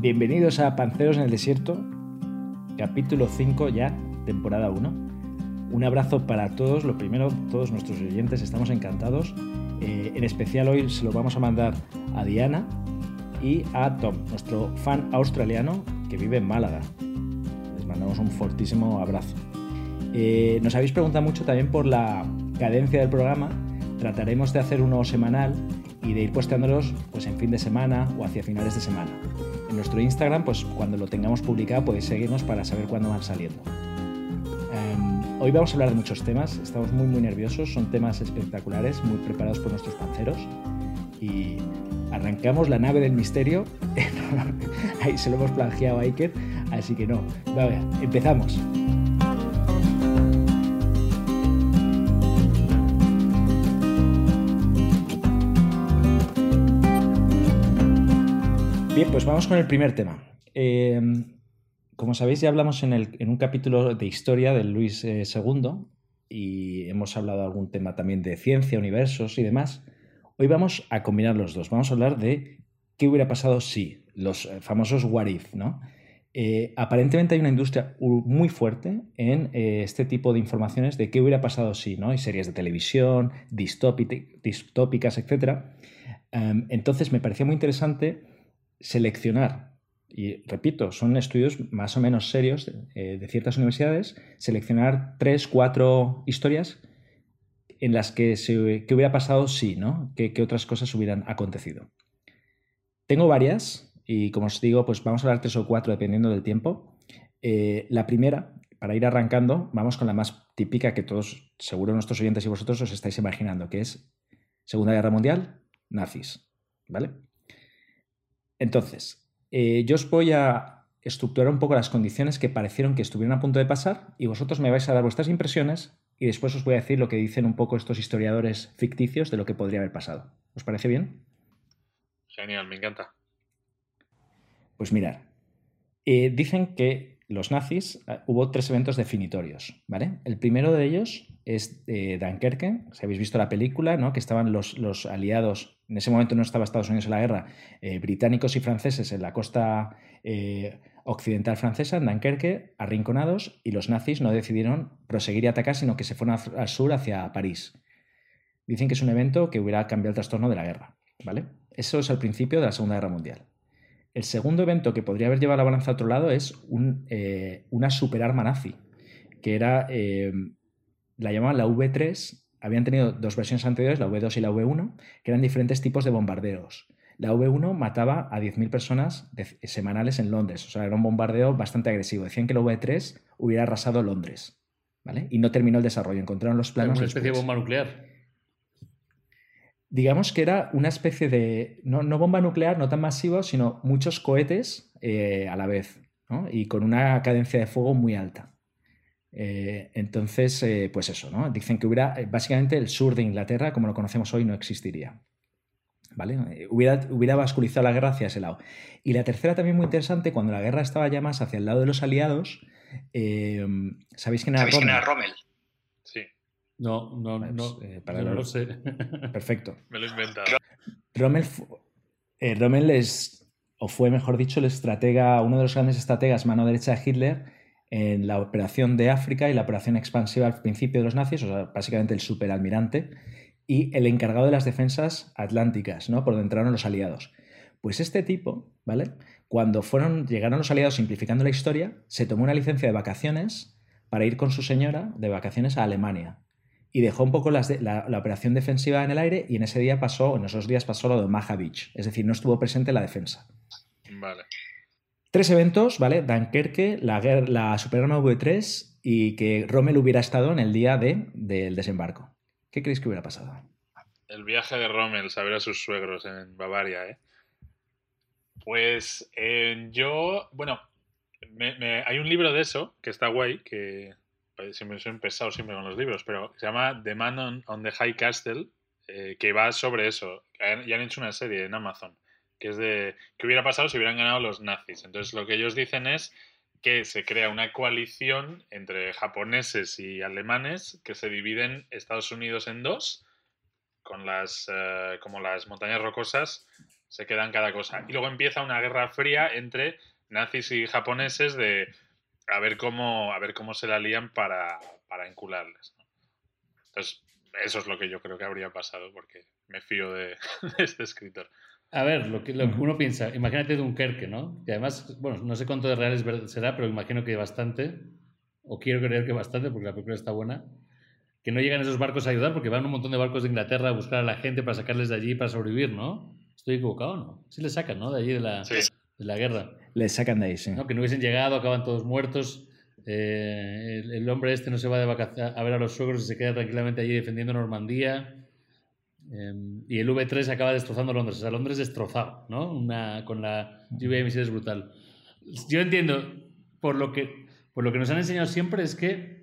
Bienvenidos a Panceros en el Desierto, capítulo 5 ya, temporada 1. Un abrazo para todos, lo primero, todos nuestros oyentes, estamos encantados. Eh, en especial hoy se lo vamos a mandar a Diana y a Tom, nuestro fan australiano que vive en Málaga. Les mandamos un fortísimo abrazo. Eh, nos habéis preguntado mucho también por la cadencia del programa. Trataremos de hacer uno semanal y de ir posteándolos pues, en fin de semana o hacia finales de semana en nuestro Instagram, pues cuando lo tengamos publicado podéis seguirnos para saber cuándo van saliendo. Em, hoy vamos a hablar de muchos temas, estamos muy muy nerviosos, son temas espectaculares, muy preparados por nuestros panceros y arrancamos la nave del misterio, ahí se lo hemos plagiado a Iker, así que no, ver, empezamos. Bien, pues vamos con el primer tema. Em, como sabéis, ya hablamos en, un capítulo de historia de Luis II eh, y hemos hablado de algún tema también de ciencia, universos y demás. Hoy vamos a combinar los dos. Vamos a hablar de qué hubiera pasado si, los eh, famosos what if, ¿no? Eh, aparentemente hay una industria muy fuerte en este tipo de informaciones de qué hubiera pasado si, ¿no? Hay series de televisión, distópicas, etc. Em, entonces me parecía muy interesante seleccionar, y repito, son estudios más o menos serios eh, de, ciertas universidades, seleccionar tres, cuatro historias en las que, se, hubiera pasado si, ¿no? ¿Qué, otras cosas hubieran acontecido? Tengo varias y como os digo, pues vamos a hablar tres o cuatro dependiendo del tiempo. Eh, la primera, para ir arrancando, vamos con la más típica que todos, seguro nuestros oyentes y vosotros os estáis imaginando, que es Segunda Guerra Mundial, nazis, ¿vale? Entonces, eh, yo os voy a estructurar un poco las condiciones que parecieron que estuvieron a punto de pasar y vosotros me vais a dar vuestras impresiones y después os voy a decir lo que dicen un poco estos historiadores ficticios de lo que podría haber pasado. ¿Os parece bien? Genial, me encanta. Pues mirad, eh, dicen que los nazis eh, hubo tres eventos definitorios, ¿vale? El primero de ellos es Dunkerque, si habéis visto la película, ¿no? Que estaban los, los aliados en ese momento no estaba Estados Unidos en la guerra, eh, británicos y franceses en la costa eh, occidental francesa, en Dunkerque, arrinconados, y los nazis no decidieron proseguir y atacar, sino que se fueron al sur hacia París. Dicen que es un evento que hubiera cambiado el trastorno de la guerra. ¿vale? Eso es el principio de la Segunda Guerra Mundial. El segundo evento que podría haber llevado la balanza a otro lado es eh, una superarma nazi, que era, la llamaban la V3 habían tenido dos versiones anteriores, la V2 y la V1, que eran diferentes tipos de bombardeos. La V1 mataba a 10.000 personas semanales en Londres, o sea, era un bombardeo bastante agresivo. Decían que la V3 hubiera arrasado Londres, ¿vale? Y no terminó el desarrollo, encontraron los planos. Una especie de bomba nuclear. Digamos que era una especie de, no, bomba nuclear, no tan masivo, sino muchos cohetes eh, a la vez, ¿no? y con una cadencia de fuego muy alta. Eh, entonces, eh, pues eso, ¿no? Dicen que hubiera, eh, básicamente el sur de Inglaterra, como lo conocemos hoy, no existiría. ¿Vale? Hubiera, hubiera basculizado la guerra hacia ese lado. Y la tercera también muy interesante, cuando la guerra estaba ya más hacia el lado de los aliados, ¿sabéis quién era ¿Sabéis Quién era Rommel? Sí. No, no, no, pues, para no lo sé. Perfecto. Me lo he inventado. Rommel, Rommel es, o fue mejor dicho, el estratega, uno de los grandes estrategas, mano derecha de Hitler, en la operación de África y la operación expansiva al principio de los nazis, o sea, básicamente el superalmirante, y el encargado de las defensas atlánticas, ¿no? Por donde entraron los aliados. Pues este tipo, ¿vale? Cuando fueron, llegaron los aliados simplificando la historia, se tomó una licencia de vacaciones para ir con su señora de vacaciones a Alemania. Y dejó un poco la, la, operación defensiva en el aire y en ese día pasó, en esos días pasó lo de Maha Beach. Es decir, no estuvo presente en la defensa. Vale. Tres eventos, ¿vale? Dunkerque, la, la Superarma V3 y que Rommel hubiera estado en el día de, del desembarco. ¿Qué creéis que hubiera pasado? El viaje de Rommel, a ver a sus suegros en Bavaria, ¿eh? Pues eh, yo, bueno, hay un libro de eso que está guay, que siempre soy pesado siempre con los libros, pero se llama The Man on, the High Castle, eh, que va sobre eso. Ya han hecho una serie en Amazon que es de qué hubiera pasado si hubieran ganado los nazis. Entonces lo que ellos dicen es que se crea una coalición entre japoneses y alemanes que se dividen Estados Unidos en dos, con las, eh, como las montañas rocosas se quedan cada cosa. Y luego empieza una guerra fría entre nazis y japoneses de a ver cómo, a ver cómo se la lían para, para encularles. Entonces, eso es lo que yo creo que habría pasado, porque me fío de, este escritor. A ver, lo que, lo que uno piensa, imagínate Dunkerque, ¿no? Que además, bueno, no sé cuánto de reales será, pero imagino que bastante, o quiero creer que bastante, porque la película está buena, que no llegan esos barcos a ayudar, porque van un montón de barcos de Inglaterra a buscar a la gente para sacarles de allí para sobrevivir, ¿no? ¿Estoy equivocado o no? Sí les sacan, ¿no? De allí de la, de la guerra. Les sacan de ahí, sí. ¿No? Que no hubiesen llegado, acaban todos muertos. Eh, el, hombre este no se va de vacaciones a ver a los suegros y se queda tranquilamente allí defendiendo Normandía. Em, y el V3 acaba destrozando Londres. O sea, Londres destrozado, ¿no? Una, con la lluvia de misiles brutal. Yo entiendo, por lo, que, por lo que nos han enseñado siempre, es que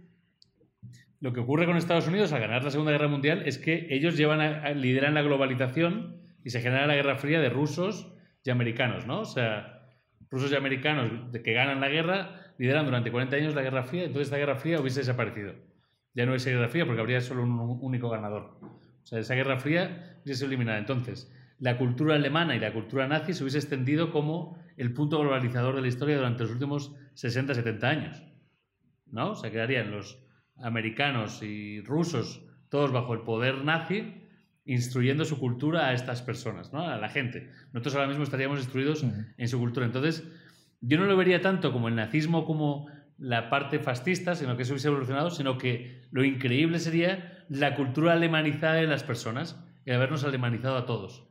lo que ocurre con Estados Unidos al ganar la Segunda Guerra Mundial es que ellos llevan a, lideran la globalización y se genera la Guerra Fría de rusos y americanos, ¿no? O sea, rusos y americanos que ganan la guerra lideran durante 40 años la Guerra Fría, entonces esta Guerra Fría hubiese desaparecido. Ya no hubiese Guerra Fría porque habría solo un único ganador. O sea, esa Guerra Fría hubiese eliminada. Entonces, la cultura alemana y la cultura nazi se hubiese extendido como el punto globalizador de la historia durante los últimos 60-70 años. ¿No? O sea, quedarían los americanos y rusos todos bajo el poder nazi instruyendo su cultura a estas personas, ¿no? a la gente. Nosotros ahora mismo estaríamos instruidos en su cultura. Entonces, yo no lo vería tanto como el nazismo como la parte fascista, sino que eso hubiese evolucionado, sino que lo increíble sería la cultura alemanizada de las personas, y habernos alemanizado a todos.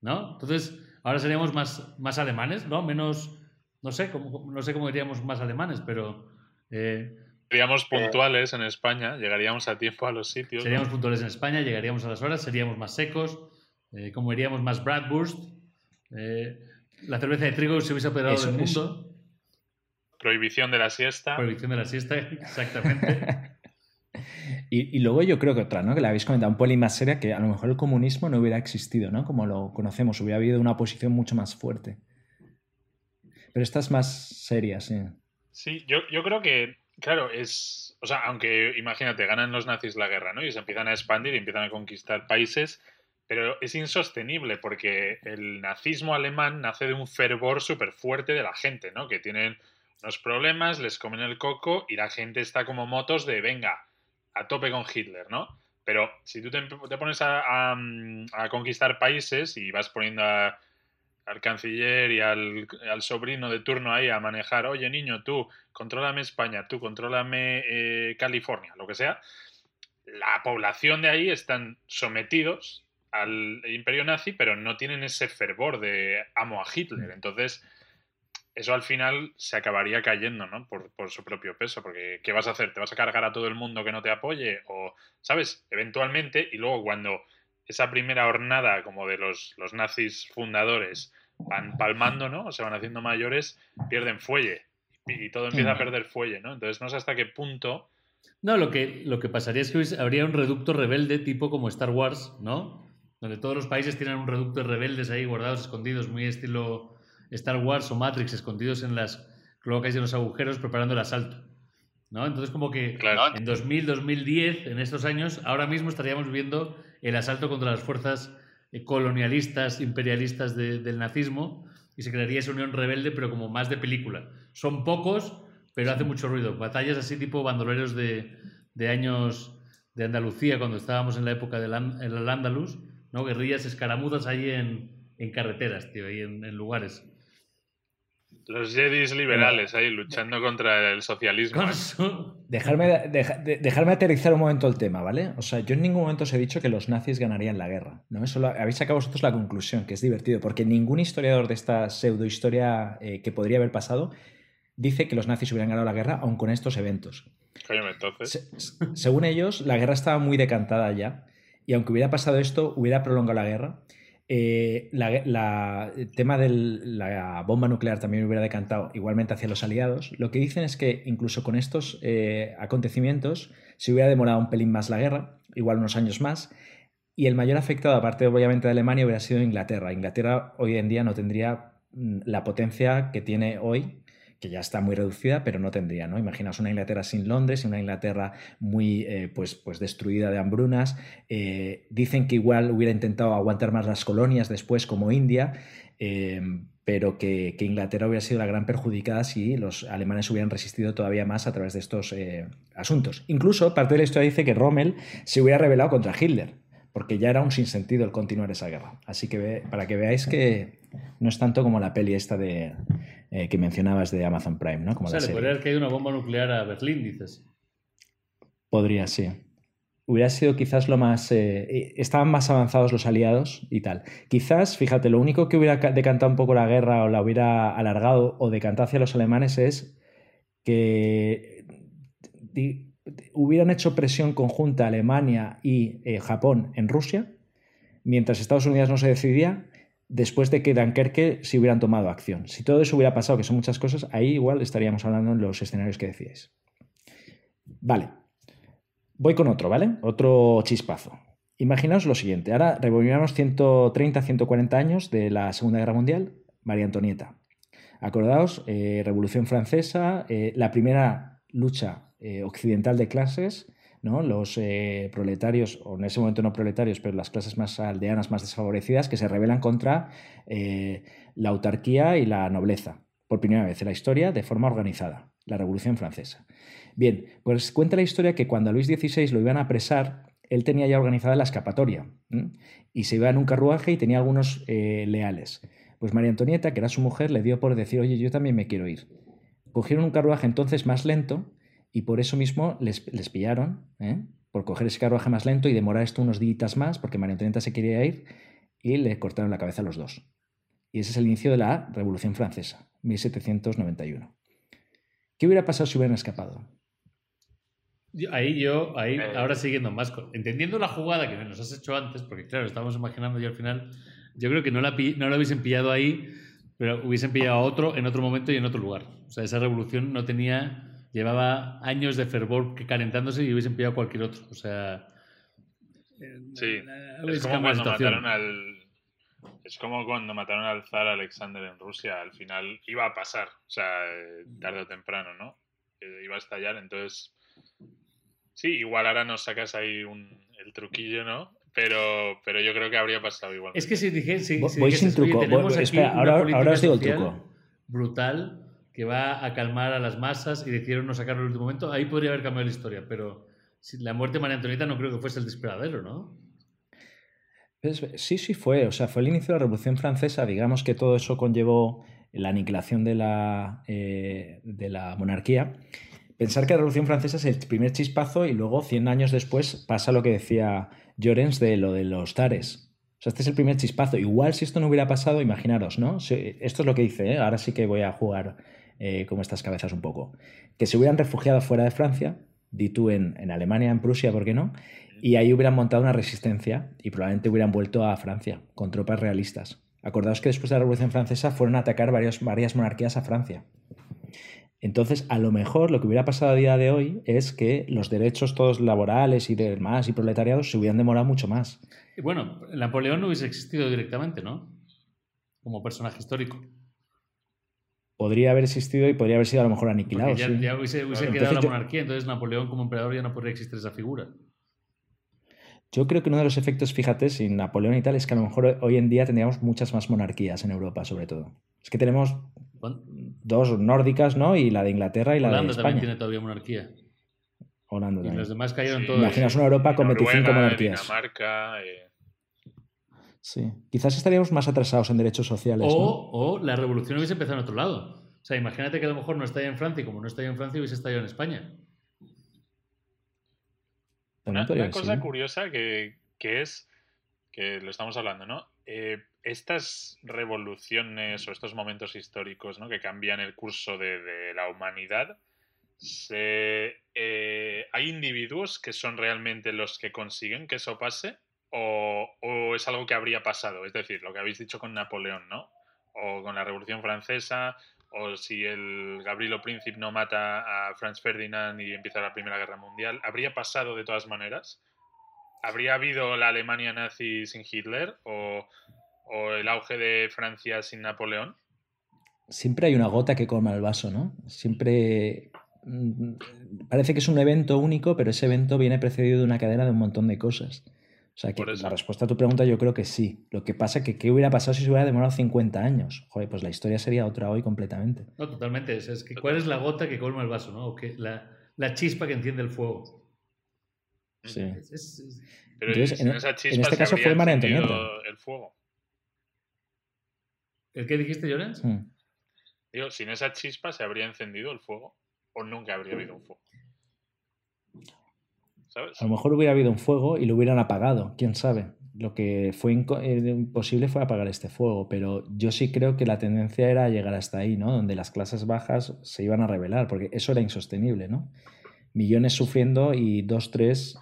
¿No? Entonces, ahora seríamos más, más alemanes, ¿no? Menos, no sé, cómo, no sé cómo diríamos más alemanes, pero... Eh, seríamos puntuales en España, llegaríamos a tiempo a los sitios. Seríamos puntuales en España, llegaríamos a las horas, seríamos más secos, eh, comeríamos más Bratwurst. Eh, la cerveza de trigo se hubiese apoderado del mundo. Prohibición de la siesta. Prohibición de la siesta, exactamente. y, luego yo creo que otra, ¿no? Que la habéis comentado, un poco más seria, que a lo mejor el comunismo no hubiera existido, ¿no? Como lo conocemos, hubiera habido una oposición mucho más fuerte. Pero esta es más seria, sí. Sí, yo, yo creo que, claro, es. O sea, aunque imagínate, ganan los nazis la guerra, ¿no? Y se empiezan a expandir y empiezan a conquistar países pero es insostenible porque el nazismo alemán nace de un fervor súper fuerte de la gente, ¿no? Que tienen unos problemas, les comen el coco y la gente está como motos de venga, a tope con Hitler, ¿no? Pero si tú te, pones a, conquistar países y vas poniendo al canciller y al, sobrino de turno ahí a manejar, oye niño, tú, contrólame España, tú, contrólame eh, California, lo que sea, la población de ahí están sometidos al imperio nazi, pero no tienen ese fervor de amo a Hitler. Mm. Entonces, eso al final se acabaría cayendo, ¿no? Por, su propio peso, porque ¿qué vas a hacer? ¿Te vas a cargar a todo el mundo que no te apoye? O, ¿sabes? Eventualmente, y luego cuando esa primera hornada como de los, los nazis fundadores van palmando, ¿no? O se van haciendo mayores, pierden fuelle. Y, todo empieza a perder fuelle, ¿no? Entonces no sé hasta qué punto... No, lo que, lo que pasaría es que habría un reducto rebelde tipo como Star Wars, ¿no? donde todos los países tienen un reducto de rebeldes ahí guardados, escondidos, muy estilo Star Wars o Matrix, escondidos en las cloacas y en los agujeros preparando el asalto. ¿no? Entonces, como que en 2000, 2010, en estos años, ahora mismo estaríamos viviendo el asalto contra las fuerzas eh, colonialistas, imperialistas del nazismo y se crearía esa unión rebelde, pero como más de película. Son pocos, pero hace mucho ruido. Batallas así tipo bandoleros de, de años de Andalucía, cuando estábamos en la época del Andalus, ¿no? Guerrillas escaramuzas ahí en, carreteras, tío, ahí en, lugares. Los Jedis liberales ahí luchando contra el socialismo. Dejarme, dejarme aterrizar un momento el tema, ¿vale? O sea, yo en ningún momento os he dicho que los nazis ganarían la guerra. ¿no? Eso habéis sacado vosotros la conclusión, que es divertido, porque ningún historiador de esta pseudohistoria eh, que podría haber pasado dice que los nazis hubieran ganado la guerra, aun con estos eventos. entonces. según ellos, la guerra estaba muy decantada ya y aunque hubiera pasado esto, hubiera prolongado la guerra. Eh, el tema de la bomba nuclear también hubiera decantado igualmente hacia los aliados. Lo que dicen es que incluso con estos eh, acontecimientos se hubiera demorado un pelín más la guerra, igual unos años más, y el mayor afectado, aparte obviamente de Alemania, hubiera sido Inglaterra. Inglaterra hoy en día no tendría mm, la potencia que tiene hoy, que ya está muy reducida, pero no tendría, ¿no? Imaginaos una Inglaterra sin Londres, una Inglaterra muy eh, pues, pues destruida de hambrunas. Eh, dicen que igual hubiera intentado aguantar más las colonias después, como India, eh, pero que, Inglaterra hubiera sido la gran perjudicada si los alemanes hubieran resistido todavía más a través de estos asuntos. Incluso parte de la historia dice que Rommel se hubiera rebelado contra Hitler, porque ya era un sinsentido el continuar esa guerra. Así que para que veáis que no es tanto como la peli esta de, eh, que mencionabas de Amazon Prime, ¿no? Como o sea, le podría haber caído una bomba nuclear a Berlín, dices. Podría, sí. Hubiera sido quizás lo más... Eh, estaban más avanzados los aliados y tal. Quizás, fíjate, lo único que hubiera decantado un poco la guerra o la hubiera alargado o decantado hacia los alemanes es que hubieran hecho presión conjunta Alemania y eh, Japón en Rusia, mientras Estados Unidos no se decidía, después de que Dunkerque se hubieran tomado acción. Si todo eso hubiera pasado, que son muchas cosas, ahí igual estaríamos hablando en los escenarios que decíais. Vale. Voy con otro, ¿vale? Otro chispazo. Imaginaos lo siguiente. Ahora rebobinamos 130, 140 años de la Segunda Guerra Mundial. María Antonieta. Acordaos, eh, Revolución Francesa, eh, la primera lucha eh, occidental de clases, los eh, proletarios, o en ese momento no proletarios, pero las clases más aldeanas, más desfavorecidas, que se rebelan contra eh, la autarquía y la nobleza, por primera vez en la historia, de forma organizada, la Revolución Francesa. Bien, pues cuenta la historia que cuando a Luis XVI lo iban a apresar, él tenía ya organizada la escapatoria y se iba en un carruaje y tenía algunos eh, leales. Pues María Antonieta, que era su mujer, le dio por decir, oye, yo también me quiero ir. Cogieron un carruaje entonces más lento y por eso mismo les, pillaron, ¿eh? por coger ese carruaje más lento y demorar esto unos días más, porque María Antonieta se quería ir, y le cortaron la cabeza a los dos. Y ese es el inicio de la Revolución Francesa, 1791. ¿Qué hubiera pasado si hubieran escapado? Ahí yo, ahí, eh. ahora siguiendo más, entendiendo la jugada que nos has hecho antes, porque claro, estamos imaginando yo al final, yo creo que no la, no la hubiesen pillado ahí, pero hubiesen pillado a otro en otro momento y en otro lugar. O sea, esa revolución no tenía llevaba años de fervor que calentándose y hubiesen pillado cualquier otro. O sea. Sí, es como cuando mataron al. Es como cuando mataron al zar Alexander en Rusia. Al final iba a pasar, o sea, tarde o temprano, ¿no? Iba a estallar, entonces. Sí, igual ahora nos sacas ahí un, el truquillo, ¿no? Pero, pero yo creo que habría pasado igual. Es que si dije. Si, voy sin truco. espera, ahora, ahora os digo el truco. Brutal que va a calmar a las masas y decidieron no sacarlo en el último momento, ahí podría haber cambiado la historia, pero la muerte de María Antonieta no creo que fuese el desesperadero, ¿no? sí, sí fue, o sea, fue el inicio de la Revolución Francesa, digamos que todo eso conllevó la aniquilación de la, eh, de la monarquía. Pensar que la Revolución Francesa es el primer chispazo y luego, 100 años después, pasa lo que decía Llorens de lo de los tares. O sea, este es el primer chispazo. Igual si esto no hubiera pasado, imaginaros, ¿no? Esto es lo que dice, ¿eh? ahora sí que voy a jugar eh, como estas cabezas un poco, que se hubieran refugiado fuera de Francia, di tú en, Alemania, en Prusia, ¿por qué no? Y ahí hubieran montado una resistencia y probablemente hubieran vuelto a Francia con tropas realistas. Acordaos que después de la Revolución Francesa fueron a atacar varias monarquías a Francia. Entonces, a lo mejor lo que hubiera pasado a día de hoy es que los derechos todos laborales y demás y proletariados se hubieran demorado mucho más. Bueno, Napoleón no hubiese existido directamente, ¿no? Como personaje histórico podría haber existido y podría haber sido a lo mejor aniquilado. ya, ya, hubiese, quedado la monarquía, entonces Napoleón como emperador ya no podría existir esa figura. Yo creo que uno de los efectos, fíjate, sin Napoleón y tal, es que a lo mejor hoy en día tendríamos muchas más monarquías en Europa, sobre todo. Es que tenemos dos nórdicas, ¿no? Y la de Inglaterra y la de España. también tiene todavía monarquía. Holanda y los demás cayeron todos. Imaginas una Europa con 25 monarquías. Dinamarca, eh, Sí, quizás estaríamos más atrasados en derechos sociales. O, la revolución hubiese empezado en otro lado. O sea, imagínate que a lo mejor no está en Francia y como no está en Francia hubiese estado en España. Una, una cosa curiosa que, es, que lo estamos hablando, ¿no? Eh, estas revoluciones o estos momentos históricos ¿no? que cambian el curso de, la humanidad, eh, ¿hay individuos que son realmente los que consiguen que eso pase? O, es algo que habría pasado, es decir, lo que habéis dicho con Napoleón, ¿no? O con la Revolución Francesa, o si el Gabrielo Príncipe no mata a Franz Ferdinand y empieza la Primera Guerra Mundial, ¿habría pasado de todas maneras? ¿Habría habido la Alemania nazi sin Hitler o, o el auge de Francia sin Napoleón? siempre hay una gota que colma el vaso, ¿no? Siempre mm, parece que es un evento único, pero ese evento viene precedido de una cadena de un montón de cosas. O sea, que la respuesta a tu pregunta yo creo que sí. Lo que pasa es que ¿qué hubiera pasado si se hubiera demorado 50 años? Joder, pues la historia sería otra hoy completamente. No, totalmente. Es, que, ¿Cuál es la gota que colma el vaso, no? O que la, la, chispa que enciende el fuego. Sí. Pero Entonces, en, esa chispa en este caso fue María Antonieta. El fuego. ¿El qué dijiste, Llorens? Hmm. Digo, sin esa chispa se habría encendido el fuego o nunca habría habido un fuego. A lo mejor hubiera habido un fuego y lo hubieran apagado, quién sabe. Lo que fue eh, imposible fue apagar este fuego, pero yo sí creo que la tendencia era llegar hasta ahí, ¿no? Donde las clases bajas se iban a rebelar, porque eso era insostenible, ¿no? Millones sufriendo y dos, tres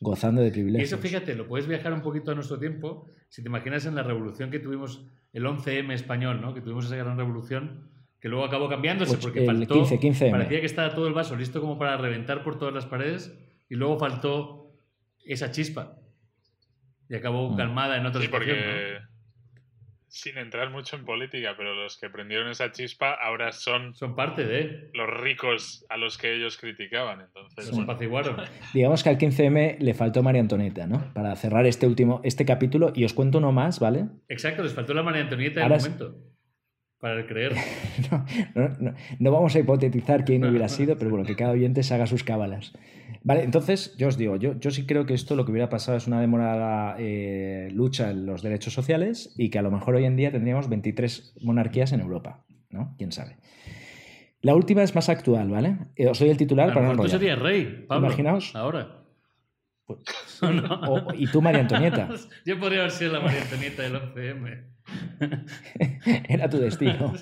gozando de privilegios. Y eso, fíjate, lo puedes viajar un poquito a nuestro tiempo. Si te imaginas en la revolución que tuvimos, el 11M español, ¿no? Que tuvimos esa gran revolución, que luego acabó cambiándose pues porque faltó, 15, 15 parecía que estaba todo el vaso listo como para reventar por todas las paredes y luego faltó esa chispa. Y acabó mm. calmada en otra sí, porque sin entrar mucho en política, pero los que prendieron esa chispa ahora son son parte de los ricos a los que ellos criticaban, entonces los apaciguaron. Digamos que al 15M le faltó María Antonieta, ¿no? Para cerrar este último este capítulo y os cuento uno más, ¿vale? Exacto, les faltó la María Antonieta en el momento. Para creer. no, vamos a hipotetizar quién hubiera sido, pero bueno, que cada oyente se haga sus cábalas. Vale, entonces yo os digo, yo, yo sí creo que esto lo que hubiera pasado es una demorada eh, lucha en los derechos sociales y que a lo mejor hoy en día tendríamos 23 monarquías en Europa, ¿no? ¿Quién sabe? La última es más actual, ¿vale? Eh, os doy el titular para no sería rey, Pablo. Imaginaos. Ahora. Pues, y tú, María Antonieta. Yo podría haber sido la María Antonieta del 11M. Era tu destino.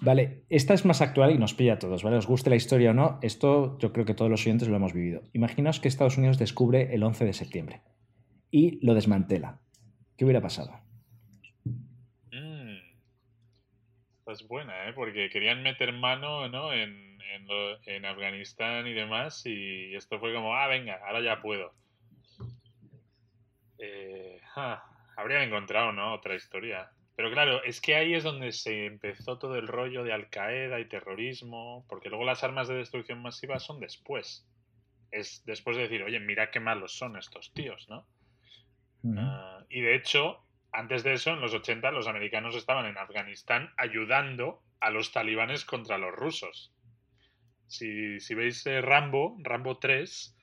Vale, esta es más actual y nos pilla a todos, ¿vale? Os guste la historia o no, esto yo creo que todos los oyentes lo hemos vivido. Imaginaos que Estados Unidos descubre el 11 de septiembre y lo desmantela. ¿Qué hubiera pasado? Mm. es buena, ¿eh? Porque querían meter mano ¿no? en, en, Afganistán y demás y esto fue como, ah, venga, ahora ya puedo. Eh, habrían encontrado, ¿no? Otra historia. Pero claro, es que ahí es donde se empezó todo el rollo de Al Qaeda y terrorismo, porque luego las armas de destrucción masiva son después. Es después de decir, oye, mira qué malos son estos tíos, ¿no? Ah, y de hecho, antes de eso, en los 80, los americanos estaban en Afganistán ayudando a los talibanes contra los rusos. Si, si veis eh, Rambo, Rambo 3,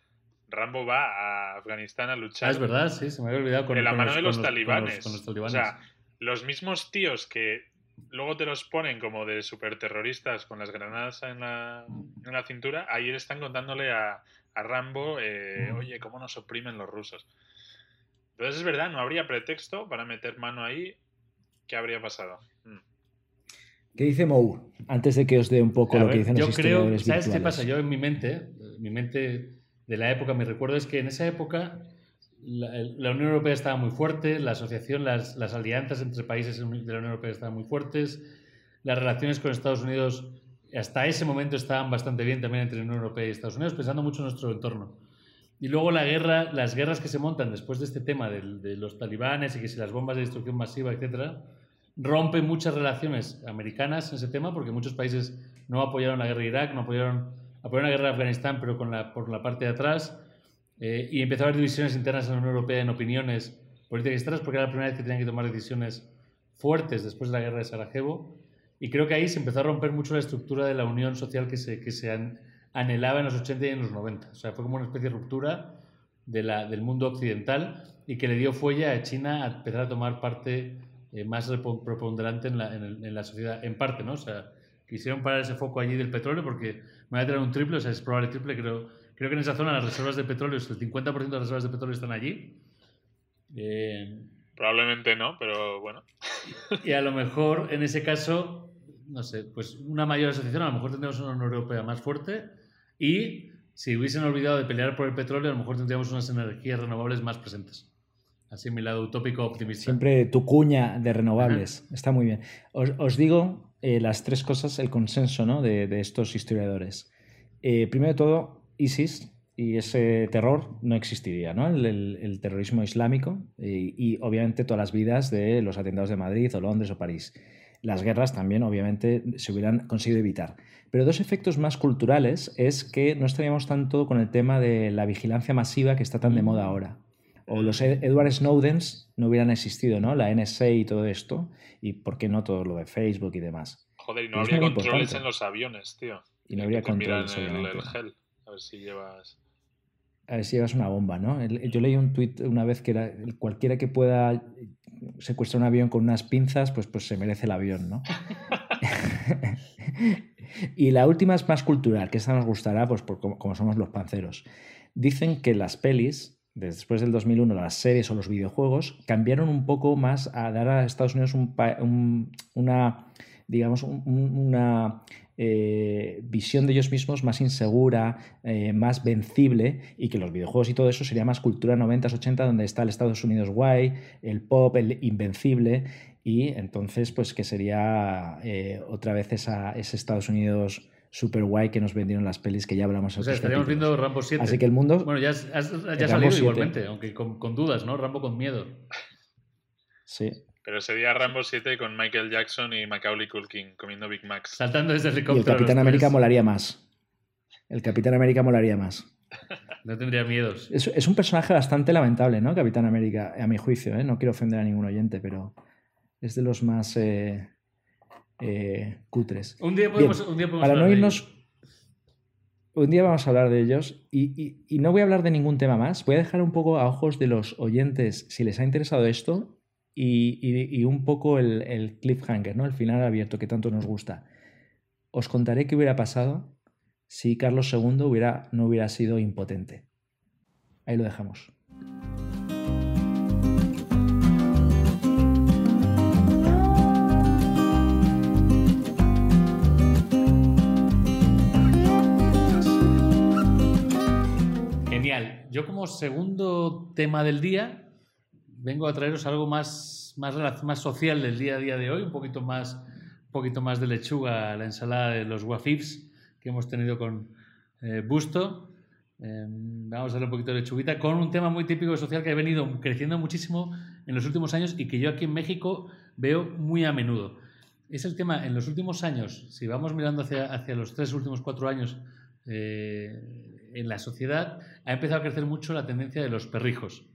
Rambo va a Afganistán a luchar. Ah, es verdad, sí, se me había olvidado. Con, la mano de los, talibanes. O sea, los mismos tíos que luego te los ponen como de superterroristas con las granadas en la, en la cintura, ahí están contándole a, a Rambo, eh, oye, cómo nos oprimen los rusos. Entonces es verdad, no habría pretexto para meter mano ahí. ¿Qué habría pasado? Mm. ¿Qué dice Mou? Antes de que os dé un poco lo que dicen los Yo creo, ¿sabes qué pasa? Yo en mi mente, mi mente de la época, mi recuerdo es que en esa época la, Unión Europea estaba muy fuerte, la asociación, las, las, alianzas entre países de la Unión Europea estaban muy fuertes, las relaciones con Estados Unidos hasta ese momento estaban bastante bien también entre la Unión Europea y Estados Unidos, pensando mucho en nuestro entorno. Y luego la guerra, las guerras que se montan después de este tema de, los talibanes y que si las bombas de destrucción masiva, etcétera, rompen muchas relaciones americanas en ese tema porque muchos países no apoyaron la guerra de Irak, no apoyaron, apoyaron la guerra de Afganistán, pero con la, por la parte de atrás eh, y empezó a haber divisiones internas en la Unión Europea en opiniones políticas externas porque era la primera vez que tenían que tomar decisiones fuertes después de la guerra de Sarajevo. Y creo que ahí se empezó a romper mucho la estructura de la unión social que se, que se anhelaba en los 80 y en los 90. O sea, fue como una especie de ruptura de la, del mundo occidental y que le dio fuelle a China a empezar a tomar parte eh, más preponderante en la, en, la, sociedad, en parte, ¿no? O sea, quisieron parar ese foco allí del petróleo porque me voy a traer un triple, o sea, es probable triple, creo Creo que en esa zona las reservas de petróleo, el 50% de las reservas de petróleo están allí. Eh, Probablemente no, pero bueno. Y a lo mejor en ese caso, no sé, pues una mayor asociación, a lo mejor tendríamos una Unión Europea más fuerte y si hubiesen olvidado de pelear por el petróleo, a lo mejor tendríamos unas energías renovables más presentes. Así mi lado utópico optimista. Siempre tu cuña de renovables. Está muy bien. Os, digo eh, las tres cosas, el consenso ¿no? de, estos historiadores. Eh, primero de todo, ISIS y ese terror no existiría, ¿no? El, terrorismo islámico y, obviamente todas las vidas de los atentados de Madrid o Londres o París. las guerras también, obviamente, se hubieran conseguido evitar. Pero dos efectos más culturales es que no estaríamos tanto con el tema de la vigilancia masiva que está tan de moda ahora. O los Edward Snowdens no hubieran existido, ¿no? La NSA y todo esto. Y por qué no todo lo de Facebook y demás. Joder, y no habría controles en los aviones, tío. Y no habría controles. El, el gel. A ver si llevas. A ver si llevas una bomba, ¿no? Yo leí un tuit una vez que era cualquiera que pueda secuestrar un avión con unas pinzas, pues, pues se merece el avión, ¿no? y la última es más cultural, que esta nos gustará, pues por como, somos los panceros. Dicen que las pelis, después del 2001, las series o los videojuegos, cambiaron un poco más a dar a Estados Unidos un, una, digamos, una eh, visión de ellos mismos más insegura, eh, más vencible y que los videojuegos y todo eso sería más cultura 90s, 80 donde está el Estados Unidos guay, el pop, el invencible y entonces pues que sería eh, otra vez esa, ese Estados Unidos super guay que nos vendieron las pelis que ya hablamos. O sea, estaríamos viendo Rambo 7. Así que el mundo... Bueno, ya, ha salido igualmente, aunque con, con dudas, ¿no? Rambo con miedo. Sí. Pero sería Rambo 7 con Michael Jackson y Macaulay Culkin comiendo Big Macs. Saltando desde el helicóptero. Y el Capitán América molaría más. El Capitán América molaría más. No tendría miedos. Es, un personaje bastante lamentable, ¿no? Capitán América, a mi juicio, ¿eh? No quiero ofender a ningún oyente, pero es de los más eh, eh, cutres. Un día podemos, un día Para no irnos... Un día vamos a hablar de ellos y, y, no voy a hablar de ningún tema más. Voy a dejar un poco a ojos de los oyentes, si les ha interesado esto, y, un poco el, cliffhanger, ¿no? el final abierto que tanto nos gusta. Os contaré qué hubiera pasado si Carlos II hubiera, no hubiera sido impotente. Ahí lo dejamos. Genial. Yo como segundo tema del día vengo a traeros algo más, más, más social del día a día de hoy, un poquito más, un poquito más de lechuga, la ensalada de los wafifs que hemos tenido con eh, Busto. Em, vamos a hacer un poquito de lechuguita con un tema muy típico social que ha venido creciendo muchísimo en los últimos años y que yo aquí en México veo muy a menudo. Es el tema, en los últimos años, si vamos mirando hacia, hacia los tres últimos cuatro años eh, en la sociedad, ha empezado a crecer mucho la tendencia de los perrijos.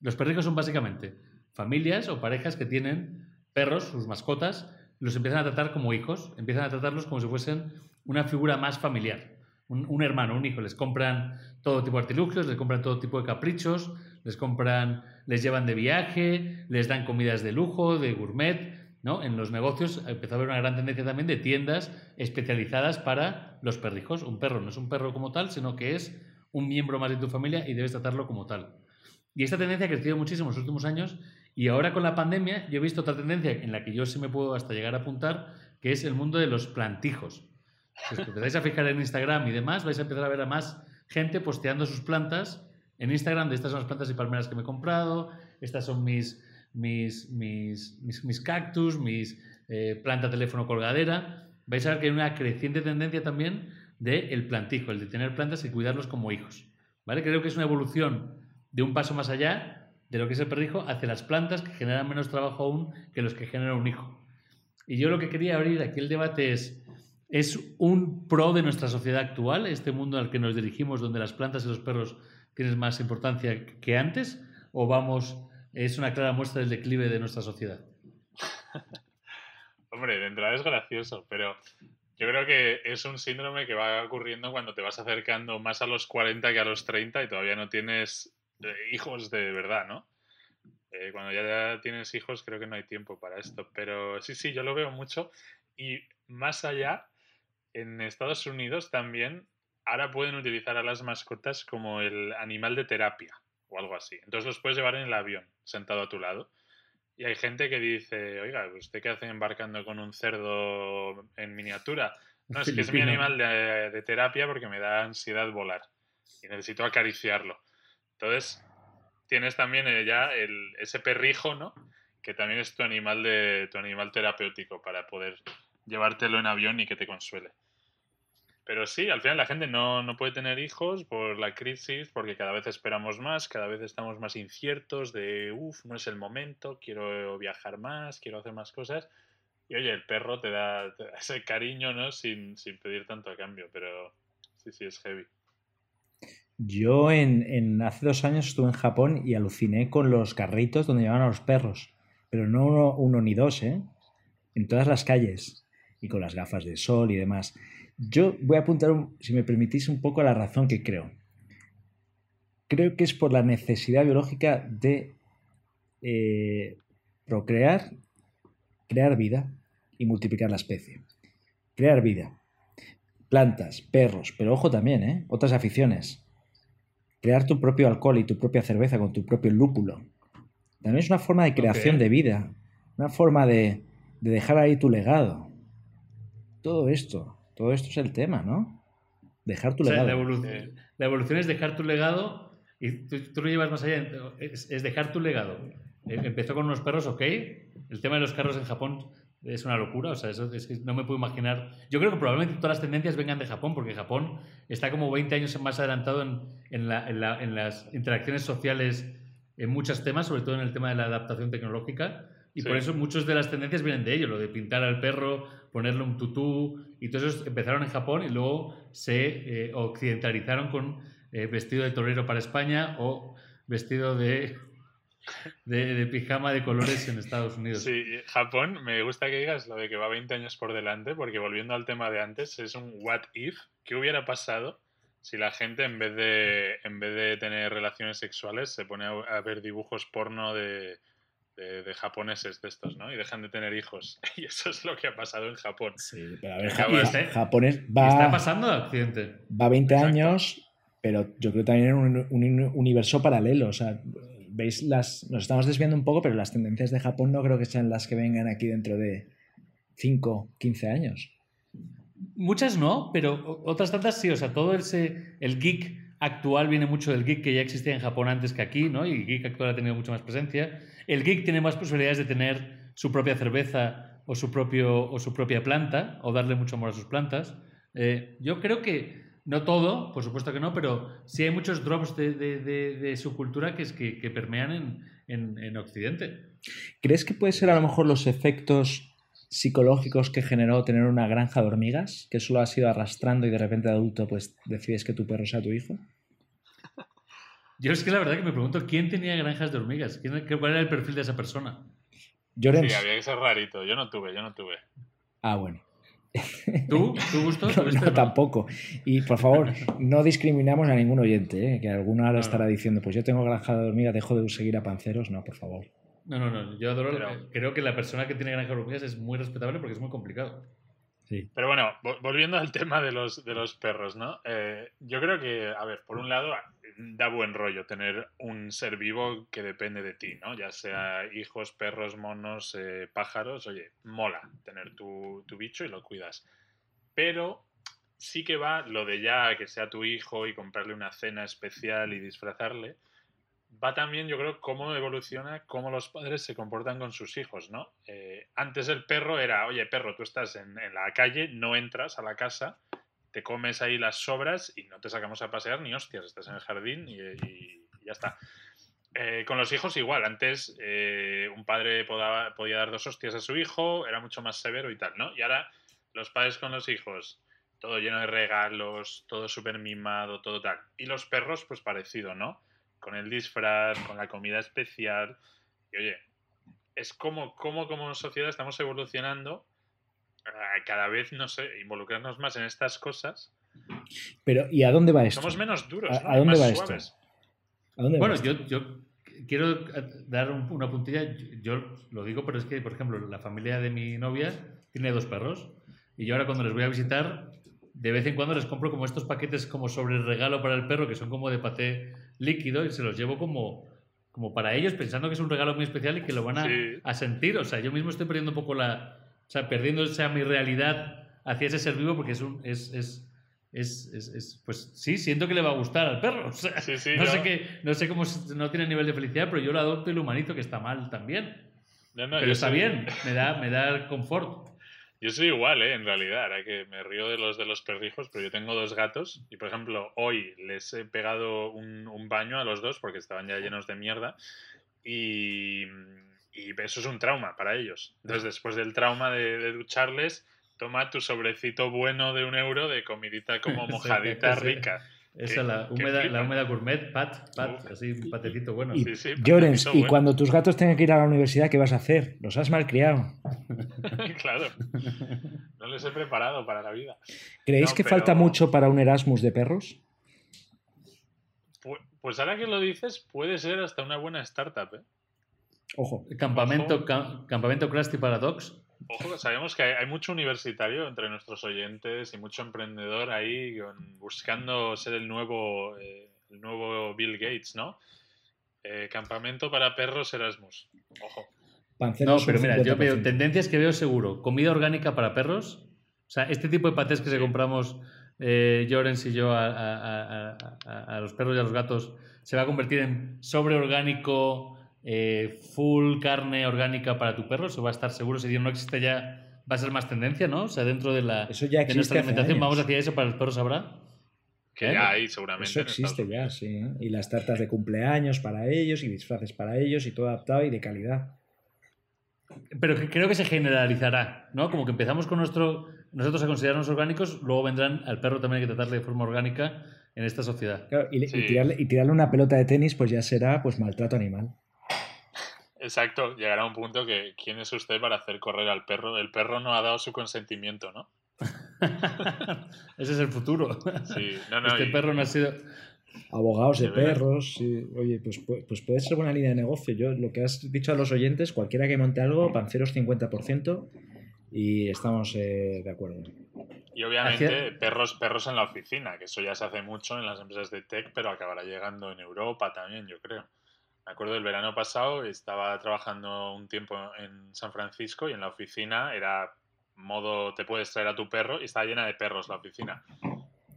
Los perrijos son básicamente familias o parejas que tienen perros, sus mascotas, los empiezan a tratar como hijos, empiezan a tratarlos como si fuesen una figura más familiar, un, hermano, un hijo. Les compran todo tipo de artilugios, les compran todo tipo de caprichos, les compran, les llevan de viaje, les dan comidas de lujo, de gourmet. ¿no? En los negocios empezó a haber una gran tendencia también de tiendas especializadas para los perrijos. Un perro no es un perro como tal, sino que es un miembro más de tu familia y debes tratarlo como tal. Y esta tendencia ha crecido muchísimo en los últimos años y ahora con la pandemia yo he visto otra tendencia en la que yo sí me puedo hasta llegar a apuntar, que es el mundo de los plantijos. Si os empezáis a fijar en Instagram y demás, vais a empezar a ver a más gente posteando sus plantas en Instagram de estas son las plantas y palmeras que me he comprado, estas son mis, mis, mis, mis, cactus, mis eh, planta teléfono colgadera. Vais a ver que hay una creciente tendencia también del el plantijo, el de tener plantas y cuidarlos como hijos. ¿Vale? Creo que es una evolución de un paso más allá de lo que es el perrijo hacia las plantas que generan menos trabajo aún que los que generan un hijo. Y yo lo que quería abrir aquí el debate es, ¿es un pro de nuestra sociedad actual, este mundo al que nos dirigimos, donde las plantas y los perros tienen más importancia que antes? ¿O vamos, es una clara muestra del declive de nuestra sociedad? Hombre, de entrada es gracioso, pero yo creo que es un síndrome que va ocurriendo cuando te vas acercando más a los 40 que a los 30 y todavía no tienes hijos de verdad, ¿no? Eh, cuando ya tienes hijos creo que no hay tiempo para esto, pero sí, sí, yo lo veo mucho y más allá, en Estados Unidos también ahora pueden utilizar a las mascotas como el animal de terapia o algo así. Entonces los puedes llevar en el avión, sentado a tu lado. Y hay gente que dice, oiga, ¿usted qué hace embarcando con un cerdo en miniatura? No, es que es mi animal de, de terapia porque me da ansiedad volar y necesito acariciarlo. Entonces, tienes también eh, ya ese perrijo, ¿no? Que también es tu animal, de, tu animal terapéutico para poder llevártelo en avión y que te consuele. Pero sí, al final la gente no, no, puede tener hijos por la crisis, porque cada vez esperamos más, cada vez estamos más inciertos de, uff, no es el momento, quiero viajar más, quiero hacer más cosas. Y oye, el perro te da, ese cariño, ¿no? Sin, sin pedir tanto cambio, pero sí, sí, es heavy. Yo en, en hace dos años estuve en Japón y aluciné con los carritos donde llevaban a los perros. Pero no uno, uno ni dos, ¿eh? En todas las calles. Y con las gafas de sol y demás. Yo voy a apuntar, un- si me permitís, un poco a la razón que creo. Creo que es por la necesidad biológica de eh, procrear, crear vida y multiplicar la especie. Crear vida. Plantas, perros, pero ojo también, ¿eh? Otras aficiones. Crear tu propio alcohol y tu propia cerveza con tu propio lúpulo. También es una forma de creación de vida. Una forma de, de dejar ahí tu legado. Todo esto. Todo esto es el tema, ¿no? Dejar tu O sea, legado. la, evolu- Eh. la evolución es dejar tu legado y tú, tú lo llevas más allá. Es, es dejar tu legado. Eh, Empezó con unos perros, ok. El tema de los carros en Japón es una locura. O sea, eso es que no me puedo imaginar. Yo creo que probablemente todas las tendencias vengan de Japón, porque Japón está como 20 años más adelantado en, en la- en la- en las interacciones sociales en muchos temas, sobre todo en el tema de la adaptación tecnológica. Y Sí. por eso muchas de las tendencias vienen de ello, lo de pintar al perro, ponerle un tutú, y eso empezaron en Japón y luego se eh, occidentalizaron con eh, vestido de torero para España o vestido de, de, pijama de colores en Estados Unidos. Sí, Japón, me gusta que digas lo de que va 20 años por delante, porque volviendo al tema de antes, es un what if. ¿Qué hubiera pasado si la gente en vez de, en vez de tener relaciones sexuales se pone a ver dibujos porno de, de, de japoneses de estos, ¿no? Y dejan de tener hijos. Y eso es lo que ha pasado en Japón. Sí, pero a ver, Acaba Ja- de Ja- ser. japonés Y está va, pasando a Occidente. va 20 Exacto. años, pero yo creo también en un, un universo paralelo. O sea, veis las. Nos estamos desviando un poco, pero las tendencias de Japón no creo que sean las que vengan aquí dentro de 5, 15 años. Muchas no, pero otras tantas sí. O sea, todo ese, el geek actual viene mucho del geek que ya existía en Japón antes que aquí, ¿no? Y el geek actual ha tenido mucha más presencia. El geek tiene más posibilidades de tener su propia cerveza o su, propio, o su propia planta, o darle mucho amor a sus plantas. Eh, yo creo que no todo, por supuesto que no, pero sí hay muchos drops de, de- de- su cultura que, es que, que permean en, en- en Occidente. ¿Crees que puede ser a lo mejor los efectos psicológicos que generó tener una granja de hormigas? Que solo has ido arrastrando y de repente adulto pues decides que tu perro sea tu hijo. Yo es que la verdad que me pregunto quién tenía granjas de hormigas, ¿Quién, qué- cuál era el perfil de esa persona. Llorens. Sí, había que ser rarito. Yo no tuve, yo no tuve. Ah, bueno. ¿Tú? ¿Tú Gusto? No, tampoco. Y por favor, no discriminamos a ningún oyente, ¿eh? que alguno ahora No, estará diciendo, pues yo tengo granja de hormigas, dejo de seguir a panceros. No, por favor. No, no, no. Yo adoro. Pero- Creo que la persona que tiene granja de hormigas es muy respetable porque es muy complicado. Sí. Pero bueno, vo- volviendo al tema de los, de los perros, ¿no? Eh, yo creo que, a ver, por un lado, da buen rollo tener un ser vivo que depende de ti, ¿no? Ya sea hijos, perros, monos, eh, pájaros, oye, mola tener tu, tu bicho y lo cuidas. Pero sí que va lo de ya que sea tu hijo y comprarle una cena especial y disfrazarle. Va también, yo creo, cómo evoluciona, cómo los padres se comportan con sus hijos, ¿no? Eh, antes el perro era, oye, perro, tú estás en, en la calle, no entras a la casa, te comes ahí las sobras y no te sacamos a pasear ni hostias, estás en el jardín y, ya está. Eh, con los hijos igual, antes eh, un padre podía dar dos hostias a su hijo, era mucho más severo y tal, ¿no? Y ahora los padres con los hijos, todo lleno de regalos, todo súper mimado, todo tal. Y los perros, pues parecido, ¿no? Con el disfraz, con la comida especial. Y oye, es como, como como sociedad estamos evolucionando cada vez, no sé, involucrarnos más en estas cosas. Pero, ¿y a dónde va esto? Somos menos duros, ¿A- ¿no? a dónde más va esto? ¿A dónde va Bueno, esto? yo, yo quiero dar un- una puntilla. Yo, yo lo digo, pero es que, por ejemplo, la familia de mi novia tiene dos perros. Y yo ahora cuando les voy a visitar, de vez en cuando les compro como estos paquetes como sobre regalo para el perro, que son como de paté líquido, y se los llevo como, como para ellos, pensando que es un regalo muy especial y que lo van a, Sí. a sentir. O sea, yo mismo estoy perdiendo un poco la... O sea, perdiendo esa mi realidad hacia ese ser vivo porque es un... Es, es, es, es- es- pues sí, siento que le va a gustar al perro. O sea, Sí, sí, no, sé qué, no sé cómo no tiene nivel de felicidad, pero yo lo adopto y lo humanito, que está mal también. No, no, pero está soy- bien, me da, me da confort. Yo soy igual, ¿eh? En realidad, ahora que me río de los de los perrijos, pero yo tengo dos gatos y, por ejemplo, hoy les he pegado un, un baño a los dos porque estaban ya llenos de mierda y, Y eso es un trauma para ellos. Entonces, después del trauma de, de ducharles, toma tu sobrecito bueno de un euro de comidita como Sí, mojadita sí. rica. Esa, la húmeda, la húmeda gourmet, pat, pat, Uf. así un patecito bueno. Y Sí, sí, Llorens, y bueno. cuando tus gatos tengan que ir a la universidad, ¿qué vas a hacer? Los has malcriado. claro. No les he preparado para la vida. ¿Creéis No, que pero- falta mucho para un Erasmus de perros? Pu- Pues ahora que lo dices, puede ser hasta una buena startup. ¿eh? Ojo. Campamento, Ojo. cam- campamento Krusty para dogs. Ojo, sabemos que hay, hay mucho universitario entre nuestros oyentes y mucho emprendedor ahí buscando ser el nuevo, eh, el nuevo Bill Gates, ¿no? Eh, campamento para perros Erasmus. Ojo. No, pero mira, yo veo 50%. tendencias que veo seguro. Comida orgánica para perros. O sea, este tipo de patés que se Sí. compramos eh, Llorens y yo a, a- a- a- a los perros y a los gatos se va a convertir en sobre orgánico, eh, full carne orgánica para tu perro. Eso va a estar seguro. Si no existe ya, va a ser más tendencia, ¿no? O sea, dentro de, la, Eso ya de nuestra alimentación años. vamos hacia eso para los perros habrá. Que Claro. ya hay seguramente. Eso existe ya, sí. ¿eh? Y las tartas de cumpleaños para ellos y disfraces para ellos y todo adaptado y de calidad. Pero que creo que se generalizará, ¿no? Como que empezamos con nuestro, nosotros a considerarnos orgánicos, luego vendrán al perro también hay que tratarle de forma orgánica en esta sociedad. Claro, y, tirarle, y tirarle una pelota de tenis, pues ya será pues maltrato animal. Exacto, llegará un punto que ¿quién es usted para hacer correr al perro? El perro no ha dado su consentimiento, ¿no? Ese es el futuro. Sí, no, no. este y- perro no ha sido... Abogados de perros, sí. oye, pues, pu- pues puede ser buena línea de negocio. Yo, lo que has dicho a los oyentes, cualquiera que monte algo, panceros 50% y estamos eh, de acuerdo. Y obviamente Hacia- perros, perros en la oficina, que eso ya se hace mucho en las empresas de tech, pero acabará llegando en Europa también, yo creo. Me acuerdo del verano pasado, estaba trabajando un tiempo en San Francisco y en la oficina era modo te puedes traer a tu perro y estaba llena de perros la oficina.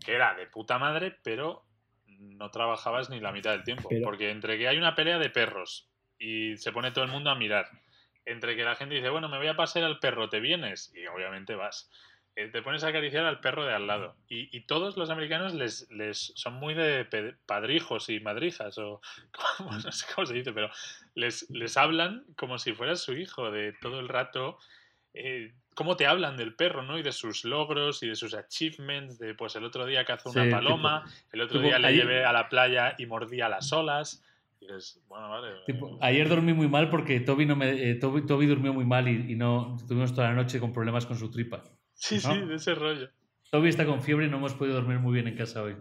Que era de puta madre, pero no trabajabas ni la mitad del tiempo. Pero- Porque entre que hay una pelea de perros y se pone todo el mundo a mirar, entre que la gente dice, bueno, me voy a pasear al perro, ¿te vienes? Y obviamente vas te pones a acariciar al perro de al lado. Y, y todos los americanos les, les son muy de padrijos y madrijas, o como- no sé cómo se dice, pero les, les hablan como si fuera su hijo, de todo el rato. eh, cómo te hablan del perro, ¿no? Y de sus logros y de sus achievements, de pues el otro día cazó una Sí, paloma, el otro tipo, día le llevé a la playa y mordía las olas. Y dices, bueno, vale. Tipo, ayer dormí muy mal porque Toby, no me, eh, Toby, Toby durmió muy mal y, y no tuvimos toda la noche con problemas con su tripa. Sí, sí, de ese rollo. Toby está con fiebre y no hemos podido dormir muy bien en casa hoy.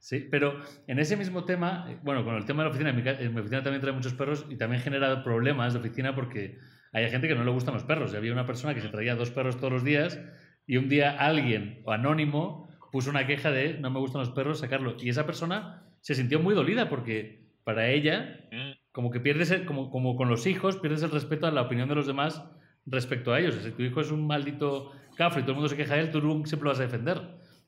Sí, pero en ese mismo tema, eh, bueno, con el tema de la oficina, en mi, en mi oficina también trae muchos perros y también genera problemas de oficina porque hay gente que no le gustan los perros. Y había una persona que se traía dos perros todos los días y un día alguien o anónimo puso una queja de no me gustan los perros, sacarlo. Y esa persona se sintió muy dolida porque para ella Mm, como que pierdes, el- como, como con los hijos, pierdes el respeto a la opinión de los demás respecto a ellos. Si tu hijo es un maldito cafre y todo el mundo se queja de él, tú nunca siempre lo vas a defender.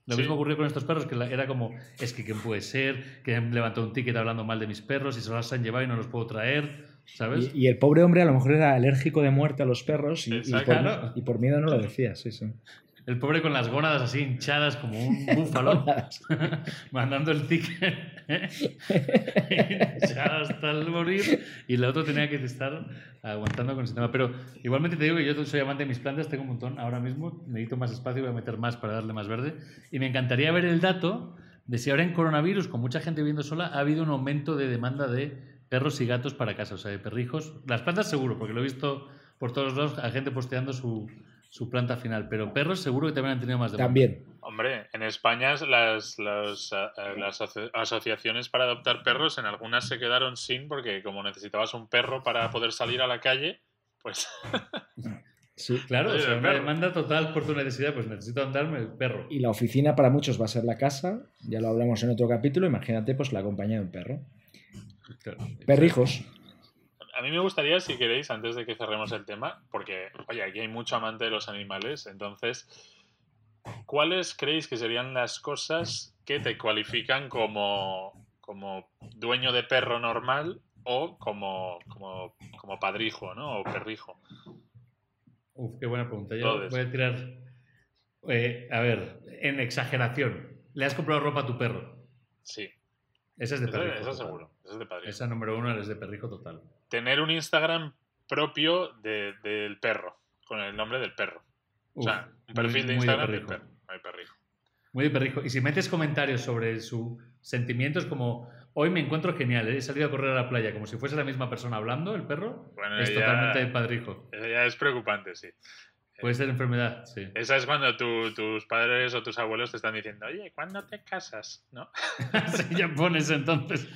Lo Sí. mismo ocurrió con estos perros, que era como, es que quién puede ser, que han levantado un ticket hablando mal de mis perros y se los han llevado y no los puedo traer, ¿sabes? Y, y el pobre hombre a lo mejor era alérgico de muerte a los perros y, por, y por miedo no lo decía, sí, sí. El pobre con las gónadas así hinchadas como un búfalo, mandando el ticket hinchado hasta el morir y el otro tenía que estar aguantando con ese tema. Pero igualmente te digo que yo soy amante de mis plantas, tengo un montón ahora mismo, necesito más espacio, voy a meter más para darle más verde. Y me encantaría ver el dato de si ahora en coronavirus, con mucha gente viviendo sola, ha habido un aumento de demanda de perros y gatos para casa, o sea, de perrijos. Las plantas seguro, porque lo he visto por todos lados, a gente posteando su, su planta final, pero perros seguro que también han tenido más demanda. También. Hombre, en España las, las, eh, las aso- asociaciones para adoptar perros en algunas se quedaron sin porque como necesitabas un perro para poder salir a la calle, pues Sí. Claro, o sea, una demanda total por tu necesidad, pues necesito andarme el perro. Y la oficina para muchos va a ser la casa, ya lo hablamos en otro capítulo, imagínate pues la compañía de un perro. Claro. Perrijos. A mí me gustaría, si queréis, antes de que cerremos el tema, porque, oye, aquí hay mucho amante de los animales, entonces, ¿cuáles creéis que serían las cosas que te cualifican como, como dueño de perro normal o como, como, como padrijo, ¿no? O perrijo. Uf, qué buena pregunta. Yo Todes. voy a tirar. eh, a ver, en exageración. ¿Le has comprado ropa a tu perro? Sí, Esa es de perrijo. eso total. seguro, eso es de padrijo. Esa número uno es de perrijo total. Tener un Instagram propio del perro, con el nombre del perro. o sea, un perfil de Instagram del perro. Muy perrijo. Muy de perrijo. Y si metes comentarios sobre sus sentimientos como hoy me encuentro genial, he salido a correr a la playa, como si fuese la misma persona hablando, el perro, es totalmente padrijo. Eso ya es preocupante, sí. Puede ser enfermedad, sí. Esa es cuando tus padres o tus abuelos te están diciendo, oye, ¿cuándo te casas? ¿No? sí, ya pones entonces.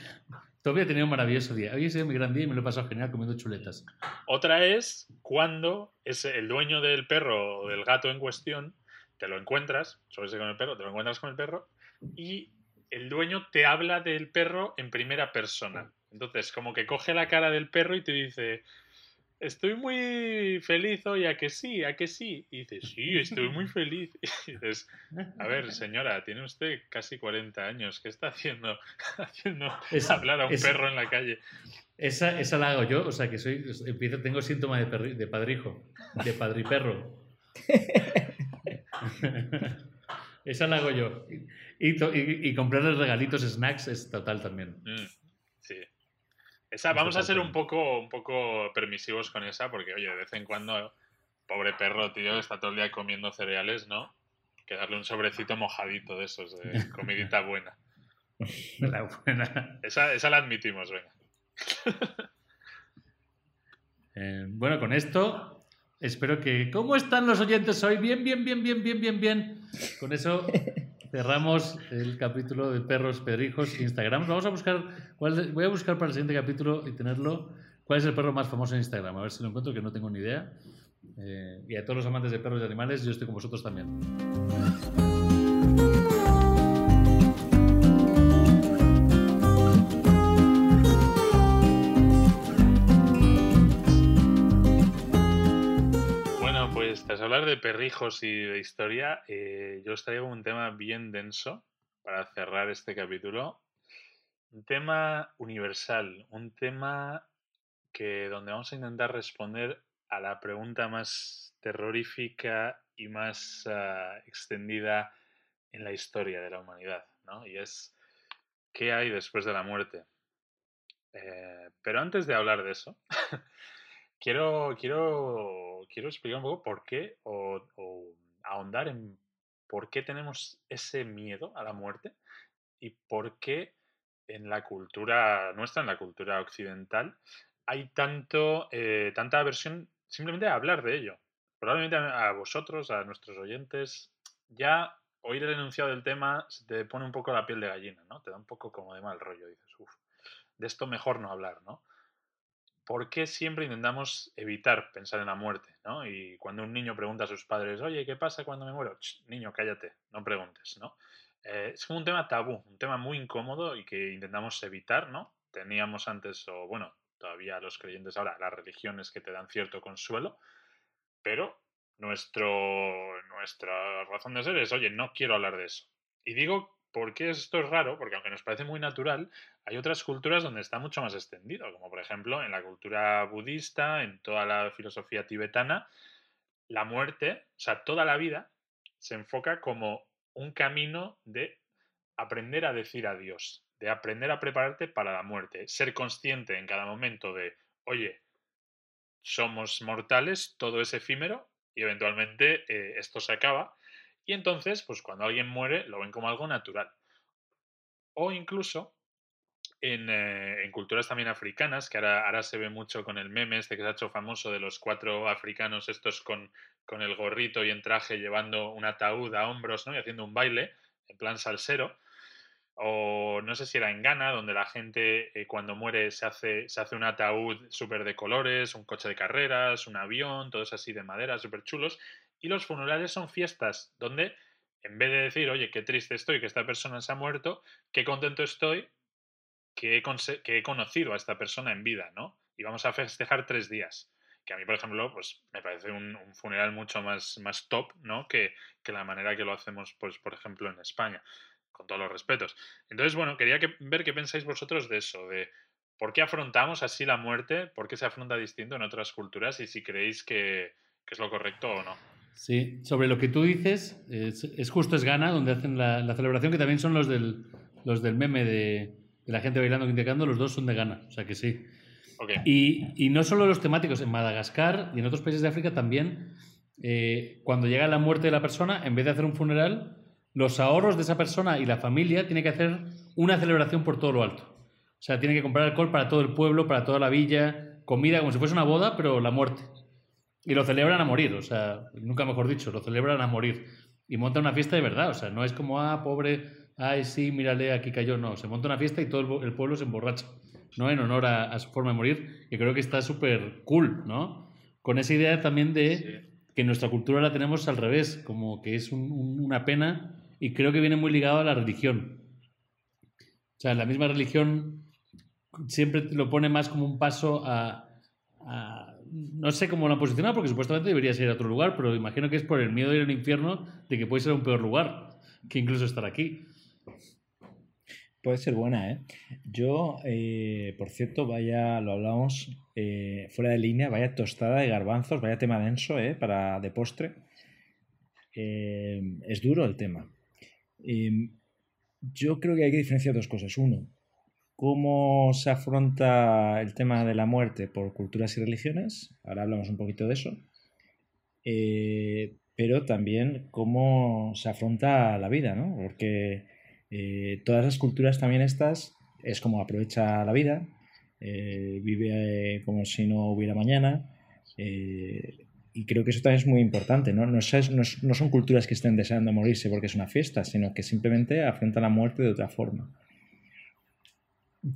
Todavía he tenido un maravilloso día. Hoy ha sido mi gran día y me lo he pasado genial comiendo chuletas. Otra es cuando es el dueño del perro o del gato en cuestión, te lo encuentras, sobre con el perro, te lo encuentras con el perro y el dueño te habla del perro en primera persona. Entonces, como que coge la cara del perro y te dice, estoy muy feliz hoy, ¿a que sí? ¿A que sí? Y dices, sí, estoy muy feliz. Y dices, a ver, señora, tiene usted casi 40 años, ¿qué está haciendo, haciendo hablar a un perro en la calle? Esa, esa la hago yo, o sea que soy, empiezo, tengo síntoma de, de padrijo, de padriperro. esa la hago yo. Y, y, y, comprarles regalitos, snacks, es total también. Mm, vamos a ser un poco, un poco permisivos con esa, porque, oye, de vez en cuando, pobre perro, tío, está todo el día comiendo cereales, ¿no? Que darle un sobrecito mojadito de esos, de comidita buena. La buena. Esa, esa la admitimos, venga. Eh, bueno, con esto espero que... ¿Cómo están los oyentes hoy? Bien, bien, bien, bien, bien, bien, bien. Con eso cerramos el capítulo de perros pedrijos Instagram. Vamos a buscar, voy a buscar para el siguiente capítulo y tenerlo. ¿Cuál es el perro más famoso en Instagram? A ver si lo encuentro, que no tengo ni idea. Eh, y a todos los amantes de perros y animales, yo estoy con vosotros también. Perrijos y de historia, eh, yo os traigo un tema bien denso para cerrar este capítulo. Un tema universal, un tema que donde vamos a intentar responder a la pregunta más terrorífica y más ah, extendida en la historia de la humanidad, ¿no? Y es ¿qué hay después de la muerte? Eh, pero antes de hablar de eso, quiero, quiero, quiero explicar un poco por qué o, ahondar en por qué tenemos ese miedo a la muerte y por qué en la cultura nuestra, en la cultura occidental, hay tanto, eh, tanta aversión simplemente a hablar de ello. Probablemente a vosotros, a nuestros oyentes, ya oír el enunciado del tema te pone un poco la piel de gallina, ¿no? Te da un poco como de mal rollo. Dices, uff, de esto mejor no hablar, ¿no? ¿Por qué siempre intentamos evitar pensar en la muerte? ¿no? Y cuando un niño pregunta a sus padres, oye, ¿qué pasa cuando me muero? niño, cállate, no preguntes, ¿no? Eh, es como un tema tabú, un tema muy incómodo y que intentamos evitar, ¿no? Teníamos antes, o bueno, todavía los creyentes ahora, las religiones que te dan cierto consuelo, pero nuestro, nuestra razón de ser es, oye, no quiero hablar de eso. Y digo ¿Por qué esto es raro? Porque aunque nos parece muy natural, hay otras culturas donde está mucho más extendido, como por ejemplo en la cultura budista, en toda la filosofía tibetana, la muerte, o sea, toda la vida se enfoca como un camino de aprender a decir adiós, de aprender a prepararte para la muerte, ser consciente en cada momento de, oye, somos mortales, todo es efímero y eventualmente eh, esto se acaba y entonces, pues cuando alguien muere, lo ven como algo natural. O incluso en, eh, culturas también africanas, que ahora, ahora, se ve mucho con el meme este que se ha hecho famoso de los cuatro africanos estos con, con el gorrito y en traje llevando un ataúd a hombros ¿no? y haciendo un baile en plan salsero. O no sé si era en Ghana, donde la gente eh, cuando muere se hace, se hace un ataúd súper de colores, un coche de carreras, un avión, todos así de madera, súper chulos. Y los funerales son fiestas donde, en vez de decir, oye, qué triste estoy que esta persona se ha muerto, qué contento estoy que he, conocido a esta persona en vida, ¿no? Y vamos a festejar tres días. Que a mí, por ejemplo, pues me parece un, funeral mucho más, más top, ¿no? Que, que, la manera que lo hacemos, pues, por ejemplo, en España, con todos los respetos. Entonces, bueno, quería que, ver qué pensáis vosotros de eso, de por qué afrontamos así la muerte, por qué se afronta distinto en otras culturas y si creéis que, que es lo correcto o no. Sí, sobre lo que tú dices, es, justo es Ghana, donde hacen la, celebración, que también son los del, los del meme de, la gente bailando, indicando, los dos son de Ghana, o sea que sí. Y, no solo los temáticos, en Madagascar y en otros países de África también, eh, cuando llega la muerte de la persona, en vez de hacer un funeral, los ahorros de esa persona y la familia tienen que hacer una celebración por todo lo alto. O sea, tienen que comprar alcohol para todo el pueblo, para toda la villa, comida como si fuese una boda, pero la muerte. Y lo celebran a morir, o sea, nunca mejor dicho, lo celebran a morir. Y montan una fiesta de verdad, o sea, no es como, ah, pobre, ay, sí, mírale, aquí cayó. No, se monta una fiesta y todo el, pueblo se emborracha, ¿no? En honor a, su forma de morir, y creo que está súper cool, ¿no? Con esa idea también de que nuestra cultura la tenemos al revés, como que es una pena, y creo que viene muy ligado a la religión. O sea, la misma religión siempre lo pone más como un paso a, no sé cómo lo han posicionado, porque supuestamente debería ser a otro lugar, pero imagino que es por el miedo de ir al infierno de que puede ser un peor lugar que incluso estar aquí. Puede ser buena, ¿eh? Yo, eh, por cierto, vaya, lo hablamos eh, fuera de línea, vaya tostada de garbanzos, vaya tema denso, ¿eh? Para de postre. Eh, es duro el tema. yo creo que hay que diferenciar dos cosas. Uno, cómo se afronta el tema de la muerte por culturas y religiones. Ahora hablamos un poquito de eso. pero también cómo se afronta la vida, ¿no? Porque eh, todas las culturas también estas es como aprovecha la vida, eh, vive como si no hubiera mañana. Eh, y creo que eso también es muy importante, ¿no? No, son culturas que estén deseando morirse porque es una fiesta, sino que simplemente afrontan la muerte de otra forma.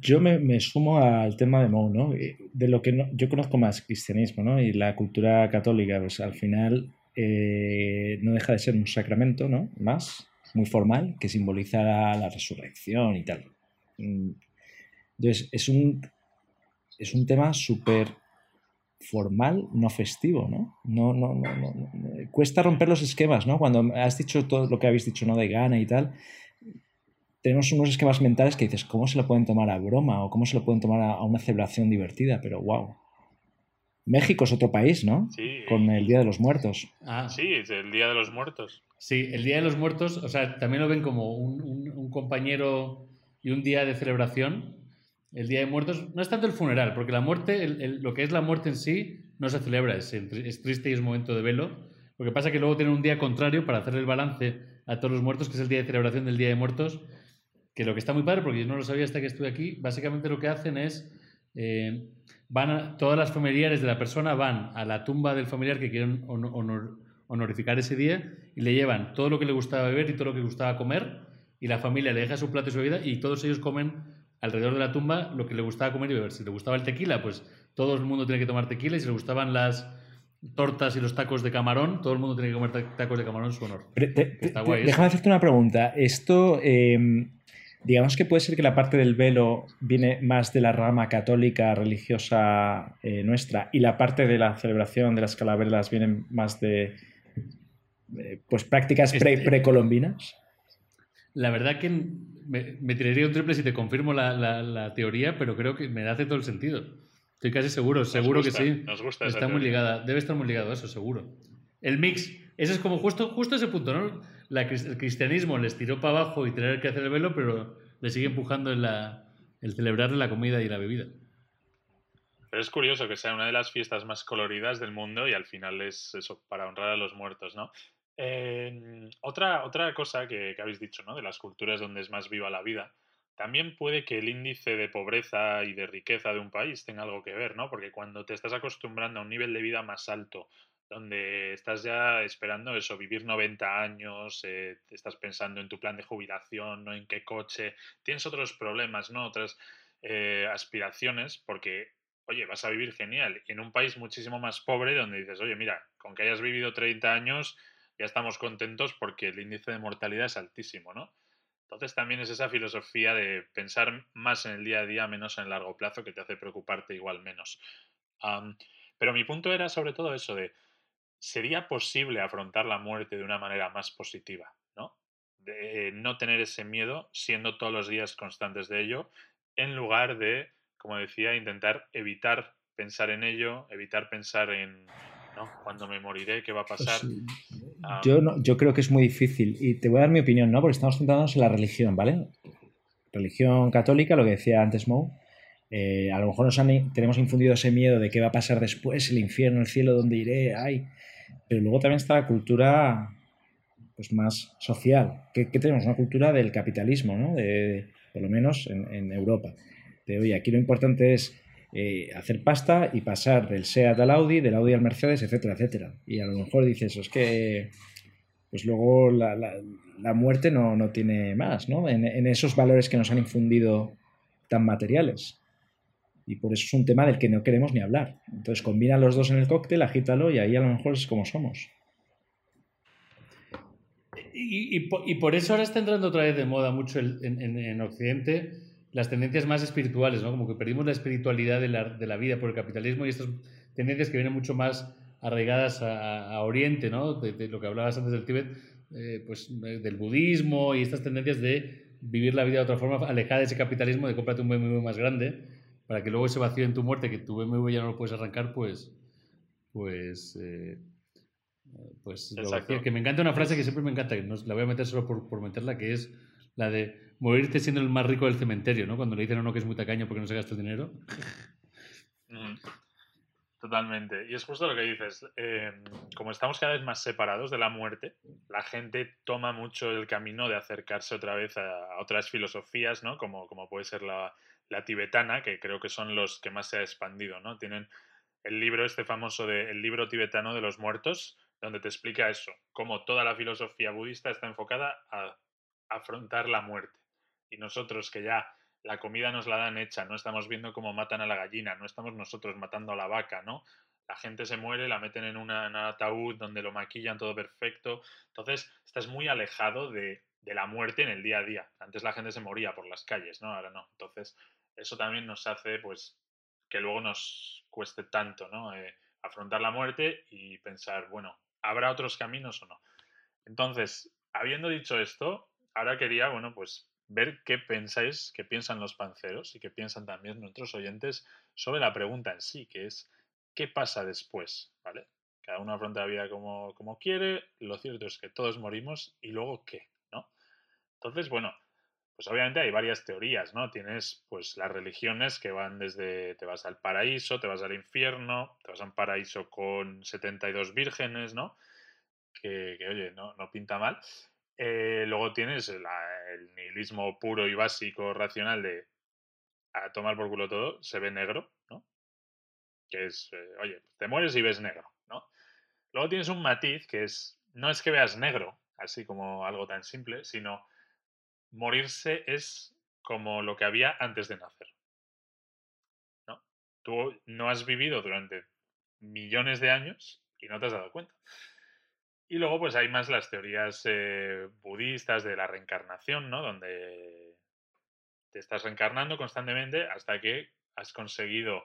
Yo me, sumo al tema de Mo, ¿no? De lo que yo conozco más cristianismo, ¿no? Y la cultura católica, pues al final no deja de ser un sacramento, ¿no? Más, muy formal que simboliza la resurrección y tal. Mm. Entonces, es un, es un tema súper formal, no festivo, ¿no? No, no, no, no, Cuesta romper los esquemas, ¿no? Cuando has dicho todo lo que habéis dicho, ¿no? De gana y tal, tenemos unos esquemas mentales que dices, ¿cómo se lo pueden tomar a broma? O cómo se lo pueden tomar a, una celebración divertida? Pero wow. México es otro país, ¿no? Sí. Con el Día de los Muertos. Ah. Sí, es el Día de los Muertos. Sí, el Día de los Muertos, o sea, también lo ven como un, compañero y un día de celebración. El Día de Muertos no es tanto el funeral, porque la muerte, lo que es la muerte en sí, no se celebra, es, es triste y es momento de velo. Lo que pasa es que luego tienen un día contrario para hacer el balance a todos los muertos, que es el día de celebración del Día de Muertos, que lo que está muy padre, porque yo no lo sabía hasta que estuve aquí, básicamente lo que hacen es, eh, van todas las familiares de la persona van a la tumba del familiar que quieren honor, honorificar ese día y le llevan todo lo que le gustaba beber y todo lo que le gustaba comer y la familia le deja su plato y su bebida y todos ellos comen alrededor de la tumba lo que le gustaba comer y beber. Si le gustaba el tequila, pues todo el mundo tiene que tomar tequila y si le gustaban las tortas y los tacos de camarón, todo el mundo tiene que comer tacos de camarón en su honor. déjame hacerte una pregunta. Esto, em, digamos que puede ser que la parte del velo viene más de la rama católica religiosa eh, nuestra y la parte de la celebración de las calaveras viene más de eh, pues prácticas este, precolombinas? la verdad que me, tiraría un triple si te confirmo la, teoría, pero creo que me hace todo el sentido. Estoy casi seguro, seguro que sí. Nos gusta Está muy ligada, debe estar muy ligado a eso, seguro. El mix, ese es como justo, justo ese punto, ¿no? El cristianismo les tiró para abajo y tener que hacer el velo, pero le sigue empujando en la, el celebrar la comida y la bebida. Pero es curioso que sea una de las fiestas más coloridas del mundo y al final es eso, para honrar a los muertos, ¿no? otra, otra cosa que, habéis dicho, ¿no? De las culturas donde es más viva la vida. También puede que el índice de pobreza y de riqueza de un país tenga algo que ver, ¿no? Porque cuando te estás acostumbrando a un nivel de vida más alto, donde estás ya esperando eso, vivir 90 años, eh, estás pensando en tu plan de jubilación, ¿no? En qué coche, tienes otros problemas, ¿no? Otras eh, aspiraciones, porque, oye, vas a vivir genial. En un país muchísimo más pobre, donde dices, oye, mira, con que hayas vivido 30 años, ya estamos contentos porque el índice de mortalidad es altísimo, ¿no? Entonces también es esa filosofía de pensar más en el día a día, menos en el largo plazo, que te hace preocuparte igual menos. pero mi punto era sobre todo eso de, ¿sería posible afrontar la muerte de una manera más positiva? ¿no? De no tener ese miedo, siendo todos los días constantes de ello, en lugar de, como decía, intentar evitar pensar en ello, evitar pensar en, cuando me moriré, ¿qué va a pues pasar? yo, yo creo que es muy difícil y te voy a dar mi opinión, ¿no? Porque estamos centrándonos en la religión, ¿vale? Religión católica, lo que decía antes Mo, Eh, a lo mejor nos han, tenemos infundido ese miedo de qué va a pasar después, el infierno, el cielo, dónde iré, ay. Pero luego también está la cultura pues, más social. ¿Qué, tenemos? Una cultura del capitalismo, ¿no? De, por lo menos en, Europa. De, oye, aquí lo importante es eh, hacer pasta y pasar del SEAT al Audi, del Audi al Mercedes, etcétera, etcétera. Y a lo mejor dices, es que pues luego la, la, muerte no, no, tiene más, ¿no? En, esos valores que nos han infundido tan materiales. Y por eso es un tema del que no queremos ni hablar. Entonces combina los dos en el cóctel, agítalo y ahí a lo mejor es como somos. Y, por eso ahora está entrando otra vez de moda mucho en, en, en, Occidente las tendencias más espirituales, ¿no? Como que perdimos la espiritualidad de la, vida por el capitalismo y estas tendencias que vienen mucho más arraigadas a, Oriente, ¿no? De, lo que hablabas antes del Tíbet, eh, pues eh, del budismo y estas tendencias de vivir la vida de otra forma, alejada de ese capitalismo, de cómprate un BMW más grande, para que luego ese vacío en tu muerte, que tu BMW ya no lo puedes arrancar, pues, pues, eh, pues lo Que me encanta una frase que siempre me encanta, que no, la voy a meter solo por, por meterla, que es la de morirte siendo el más rico del cementerio, ¿no? Cuando le dicen a uno que es muy tacaño porque no se gasta dinero. Mm. Totalmente. Y es justo lo que dices. Eh, como estamos cada vez más separados de la muerte, la gente toma mucho el camino de acercarse otra vez a, otras filosofías, ¿no? Como, como puede ser la, la, tibetana, que creo que son los que más se ha expandido, ¿no? Tienen el libro este famoso de El libro tibetano de los muertos, donde te explica eso, cómo toda la filosofía budista está enfocada a afrontar la muerte. Y nosotros que ya la comida nos la dan hecha, no estamos viendo cómo matan a la gallina, no estamos nosotros matando a la vaca, ¿no? La gente se muere, la meten en, un ataúd donde lo maquillan todo perfecto. Entonces, estás muy alejado de, la muerte en el día a día. Antes la gente se moría por las calles, ¿no? Ahora no. Entonces, eso también nos hace, pues, que luego nos cueste tanto, ¿no? Eh, afrontar la muerte y pensar, bueno, ¿habrá otros caminos o no? Entonces, habiendo dicho esto, ahora quería, bueno, pues ver qué pensáis, qué piensan los panceros y qué piensan también nuestros oyentes sobre la pregunta en sí, que es ¿qué pasa después? ¿Vale? Cada uno afronta la vida como, como quiere, lo cierto es que todos morimos y luego qué, ¿no? Entonces, bueno, pues obviamente hay varias teorías, ¿no? Tienes pues las religiones que van desde te vas al paraíso, te vas al infierno, te vas a un paraíso con 72 vírgenes, ¿no? Que, oye, no, no pinta mal. Eh, luego tienes el nihilismo puro y básico, racional de a tomar por culo todo, se ve negro, ¿no? Que es, eh, oye, te mueres y ves negro, ¿no? Luego tienes un matiz que es, no es que veas negro, así como algo tan simple, sino morirse es como lo que había antes de nacer. ¿no? Tú no has vivido durante millones de años y no te has dado cuenta. Y luego, pues hay más las teorías eh, budistas de la reencarnación, ¿no? Donde te estás reencarnando constantemente hasta que has conseguido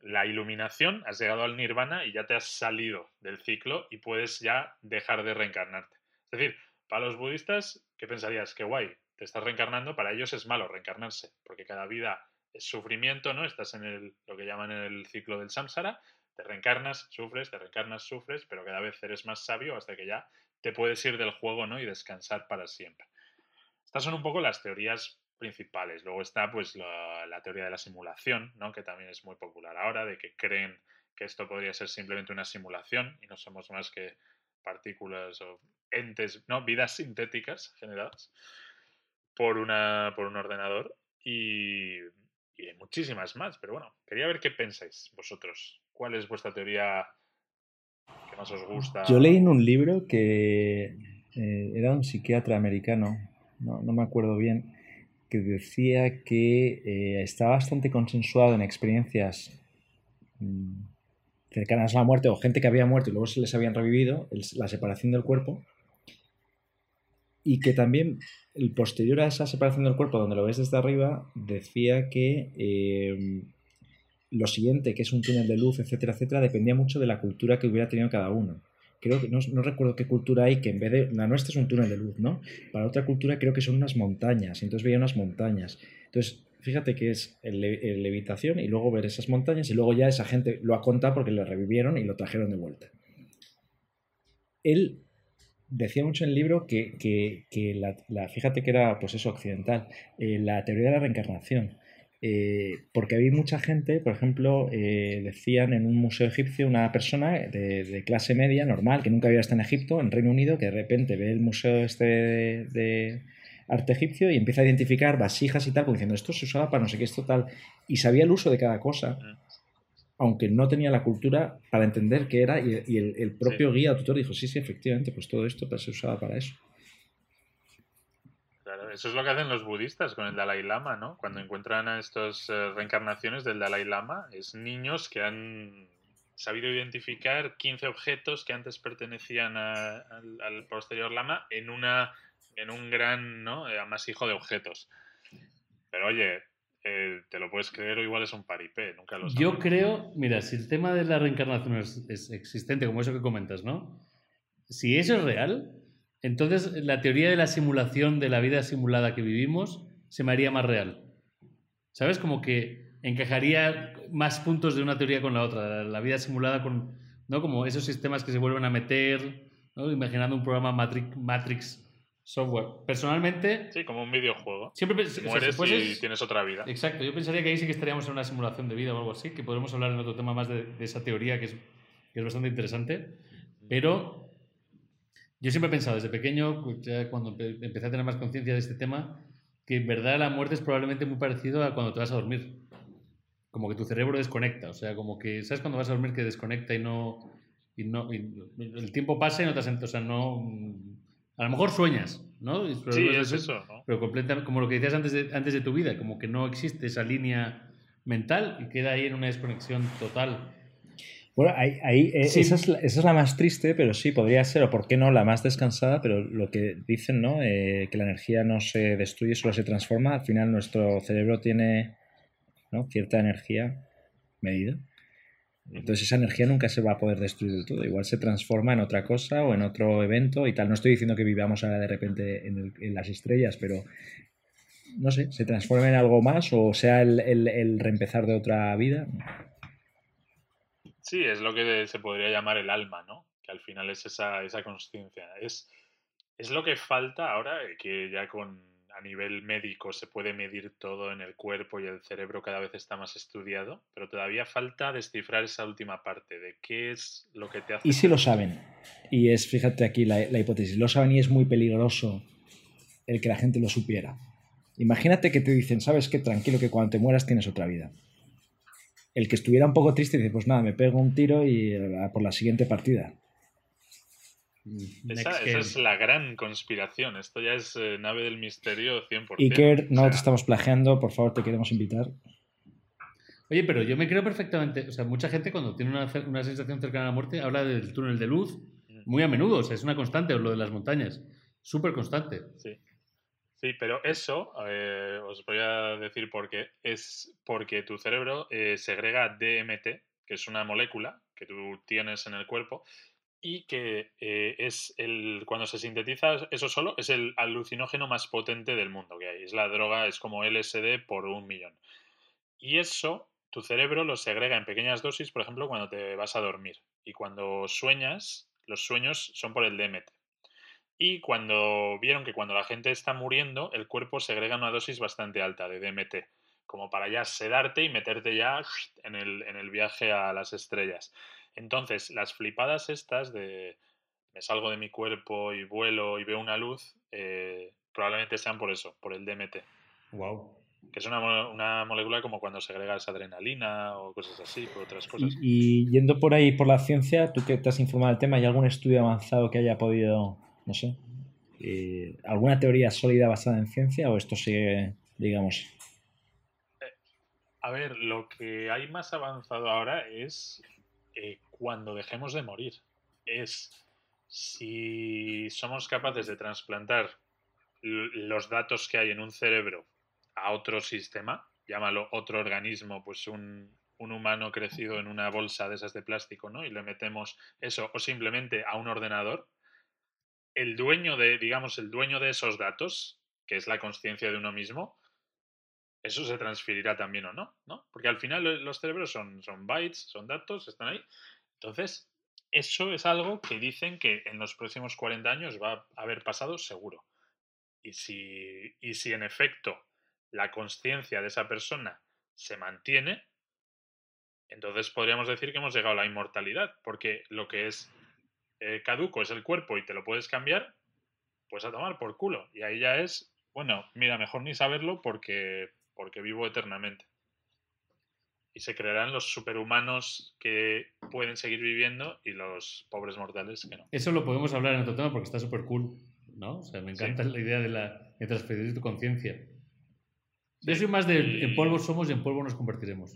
la iluminación, has llegado al nirvana y ya te has salido del ciclo y puedes ya dejar de reencarnarte. Es decir, para los budistas, ¿qué pensarías? Qué guay, te estás reencarnando, para ellos es malo reencarnarse, porque cada vida es sufrimiento, ¿no? Estás en el, lo que llaman el ciclo del samsara te reencarnas, sufres, te reencarnas, sufres, pero cada vez eres más sabio hasta que ya te puedes ir del juego ¿no? y descansar para siempre. Estas son un poco las teorías principales. Luego está pues la, teoría de la simulación, ¿no? que también es muy popular ahora, de que creen que esto podría ser simplemente una simulación y no somos más que partículas o entes, ¿no? vidas sintéticas generadas por, una, por un ordenador. Y y muchísimas más. Pero bueno, quería ver qué pensáis vosotros. ¿Cuál es vuestra teoría que más os gusta? Yo leí en un libro que eh, era un psiquiatra americano, no, me acuerdo bien, que decía que eh, está bastante consensuado en experiencias mm, cercanas a la muerte o gente que había muerto y luego se les habían revivido, la separación del cuerpo y que también el posterior a esa separación del cuerpo, donde lo ves desde arriba, decía que em, lo siguiente, que es un túnel de luz, etcétera, etcétera, dependía mucho de la cultura que hubiera tenido cada uno. Creo que no, recuerdo qué cultura hay que en vez de la nuestra es un túnel de luz, ¿no? Para otra cultura creo que son unas montañas, entonces veía unas montañas. Entonces, fíjate que es el, levitación y luego ver esas montañas y luego ya esa gente lo ha contado porque lo revivieron y lo trajeron de vuelta. Él decía mucho en el libro que, la, fíjate que era pues eso occidental, eh, la teoría de la reencarnación. Eh, porque había mucha gente, por ejemplo, eh, decían en un museo egipcio una persona de, clase media, normal, que nunca había estado en Egipto, en Reino Unido, que de repente ve el museo este de, arte egipcio y empieza a identificar vasijas y tal, diciendo esto se usaba para no sé qué, esto tal, y sabía el uso de cada cosa, aunque no tenía la cultura para entender qué era, y, el, propio guía o tutor dijo, sí, sí, efectivamente, pues todo esto pues, se usaba para eso. Eso es lo que hacen los budistas con el Dalai Lama, ¿no? Cuando encuentran a estas eh, reencarnaciones del Dalai Lama, es niños que han sabido identificar 15 objetos que antes pertenecían al, posterior Lama en, una, en un gran ¿no? Eh, amasijo de objetos. Pero oye, eh, te lo puedes creer o igual es un paripé, nunca lo sabes. Yo creo, mira, si el tema de la reencarnación es existente, como eso que comentas, ¿no? Si eso es real, entonces, la teoría de la simulación de la vida simulada que vivimos se me haría más real. ¿Sabes? Como que encajaría más puntos de una teoría con la otra. La vida simulada con, ¿no? Como esos sistemas que se vuelven a meter, ¿no? Imaginando un programa Matrix, Matrix software. Personalmente... Sí, como un videojuego. Siempre Mueres y tienes otra vida. Exacto. Yo pensaría que ahí sí que estaríamos en una simulación de vida o algo así, que podremos hablar en otro tema más de, esa teoría que es, que es bastante interesante. Pero yo siempre he pensado desde pequeño, pues, cuando empecé a tener más conciencia de este tema, que en verdad la muerte es probablemente muy parecido a cuando te vas a dormir. Como que tu cerebro desconecta, o sea, como que, ¿sabes cuando vas a dormir que desconecta y no... Y no el tiempo pasa y no te has... O sea, no... A lo mejor sueñas, ¿no? Sí, es eso, ¿no? Pero completamente, como lo que decías antes de, antes de tu vida, como que no existe esa línea mental y queda ahí en una desconexión total. Bueno, ahí, eh, esa, es la, más triste, pero sí, podría ser, o por qué no, la más descansada, pero lo que dicen, ¿no? Eh, que la energía no se destruye, solo se transforma. Al final nuestro cerebro tiene cierta energía medida. Entonces esa energía nunca se va a poder destruir del todo. Igual se transforma en otra cosa o en otro evento y tal. No estoy diciendo que vivamos ahora de repente en, las estrellas, pero no sé, se transforma en algo más o sea el, el reempezar de otra vida. Sí, es lo que se podría llamar el alma, ¿no? Que al final es esa, esa conciencia. Es, es lo que falta ahora, eh, que ya con a nivel médico se puede medir todo en el cuerpo y el cerebro cada vez está más estudiado, pero todavía falta descifrar esa última parte de qué es lo que te hace. Y si lo saben, y es, fíjate aquí la, la hipótesis, lo saben y es muy peligroso el que la gente lo supiera. Imagínate que te dicen, sabes qué, tranquilo que cuando te mueras tienes otra vida el que estuviera un poco triste dice, pues nada, me pego un tiro y por la siguiente partida. Esa, es la gran conspiración. Esto ya es eh, nave del misterio 100%. Iker, no te estamos plagiando, por favor, te queremos invitar. Oye, pero yo me creo perfectamente. O sea, mucha gente cuando tiene una, una sensación cercana a la muerte habla del túnel de luz muy a menudo. O sea, es una constante, lo de las montañas. Súper constante. Sí. Sí, pero eso, eh, os voy a decir por qué, es porque tu cerebro eh, segrega DMT, que es una molécula que tú tienes en el cuerpo, y que eh, es el, cuando se sintetiza eso solo, es el alucinógeno más potente del mundo que hay. Es la droga, es como LSD por un millón. Y eso, tu cerebro lo segrega en pequeñas dosis, por ejemplo, cuando te vas a dormir. Y cuando sueñas, los sueños son por el DMT. Y cuando vieron que cuando la gente está muriendo, el cuerpo segrega una dosis bastante alta de DMT, como para ya sedarte y meterte ya en el, en el viaje a las estrellas. Entonces, las flipadas estas de me salgo de mi cuerpo y vuelo y veo una luz, eh, probablemente sean por eso, por el DMT. Wow. Que es una, una, molécula como cuando segregas adrenalina o cosas así, o otras cosas. Y, y, yendo por ahí por la ciencia, tú que te has informado del tema, ¿hay algún estudio avanzado que haya podido no sé, eh, ¿alguna teoría sólida basada en ciencia o esto sigue, digamos? A ver, lo que hay más avanzado ahora es eh, cuando dejemos de morir. Es si somos capaces de trasplantar los datos que hay en un cerebro a otro sistema, llámalo otro organismo, pues un, un, humano crecido en una bolsa de esas de plástico, ¿no? Y le metemos eso, o simplemente a un ordenador, el dueño de, digamos, el dueño de esos datos, que es la conciencia de uno mismo, eso se transferirá también o no, ¿no? Porque al final los cerebros son, son bytes, son datos, están ahí. Entonces, eso es algo que dicen que en los próximos 40 años va a haber pasado seguro. Y si, y si en efecto la conciencia de esa persona se mantiene, entonces podríamos decir que hemos llegado a la inmortalidad, porque lo que es eh, caduco es el cuerpo y te lo puedes cambiar, pues a tomar por culo. Y ahí ya es, bueno, mira, mejor ni saberlo porque, porque vivo eternamente. Y se crearán los superhumanos que pueden seguir viviendo y los pobres mortales que no. Eso lo podemos hablar en otro tema porque está súper cool, ¿no? O sea, me encanta la idea de, la, de transferir tu conciencia. Yo soy más de en polvo somos y en polvo nos convertiremos.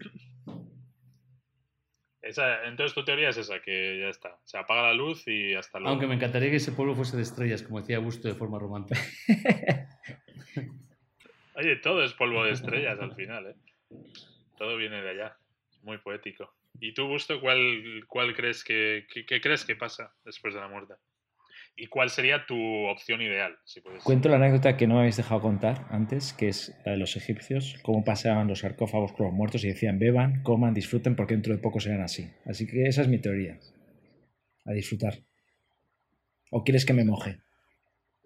Esa, entonces tu teoría es esa, que ya está. Se apaga la luz y hasta luego. Aunque me encantaría que ese polvo fuese de estrellas, como decía Augusto de forma romántica. Oye, todo es polvo de estrellas al final, ¿eh? Todo viene de allá. Muy poético. ¿Y tú, Busto, cuál, cuál crees que, crees que pasa después de la muerte? ¿Y cuál sería tu opción ideal? Si Cuento la anécdota que no me habéis dejado contar antes, que es la de los egipcios, cómo pasaban los sarcófagos con los muertos y decían beban, coman, disfruten, porque dentro de poco serán así. Así que esa es mi teoría. A disfrutar. ¿O quieres que me moje?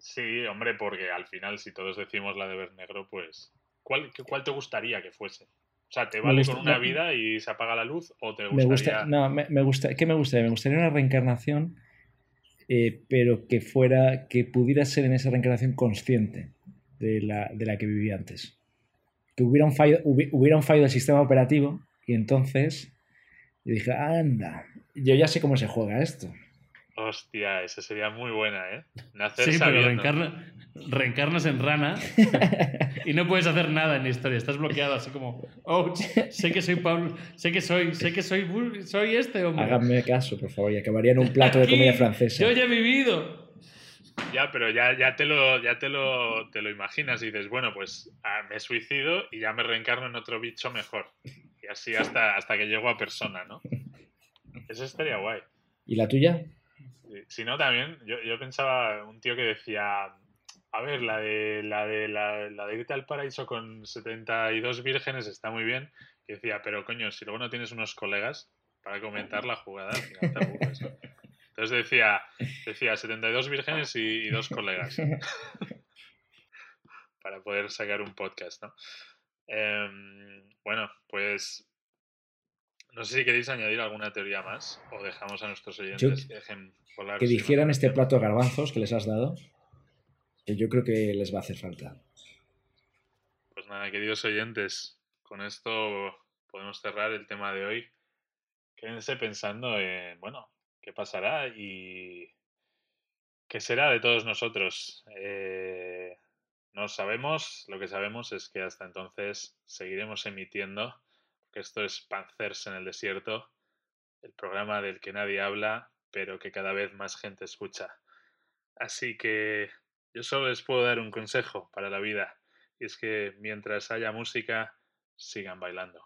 Sí, hombre, porque al final, si todos decimos la de ver negro, pues. ¿Cuál, cuál te gustaría que fuese? O sea, ¿te vale con una vida y se apaga la luz? ¿O te gustaría.? Me gusta, no, me, gusta, ¿qué me gustaría? Me gustaría una reencarnación eh, pero que fuera, que pudiera ser en esa reencarnación consciente de la, de la que vivía antes. Que hubiera un, fallo, hubiera un fallo del sistema operativo y entonces yo dije, anda, yo ya sé cómo se juega esto. Hostia, esa sería muy buena, ¿eh? Nacer sí, pero reencarnas en rana y no puedes hacer nada en la historia. Estás bloqueado así como, oh, sé que soy Pablo, sé que soy, sé que soy, soy este hombre. Háganme caso, por favor, y acabaría en un plato de comida francesa. Yo ya he vivido. Ya, pero ya, ya, te, lo, ya te, lo, te lo imaginas y dices, bueno, pues ah, me suicido y ya me reencarno en otro bicho mejor. Y así hasta, hasta que llego a persona, ¿no? Eso estaría guay. ¿Y la tuya? Si no, también, yo, yo, pensaba, un tío que decía, a ver, la de, la de, la, la de irte al paraíso con 72 vírgenes está muy bien. Y decía, pero coño, si luego no tienes unos colegas para comentar la jugada, Entonces decía, decía 72 vírgenes y, dos colegas. para poder sacar un podcast, ¿no? Em, bueno, pues no sé si queréis añadir alguna teoría más o dejamos a nuestros oyentes que dijeran este plato de garbanzos que les has dado, que yo creo que les va a hacer falta. Pues nada, queridos oyentes, con esto podemos cerrar el tema de hoy. Quédense pensando en, bueno, qué pasará y qué será de todos nosotros. Eh, no sabemos, lo que sabemos es que hasta entonces seguiremos emitiendo esto es Panzers en el desierto, el programa del que nadie habla, pero que cada vez más gente escucha. Así que yo solo les puedo dar un consejo para la vida, y es que mientras haya música, sigan bailando.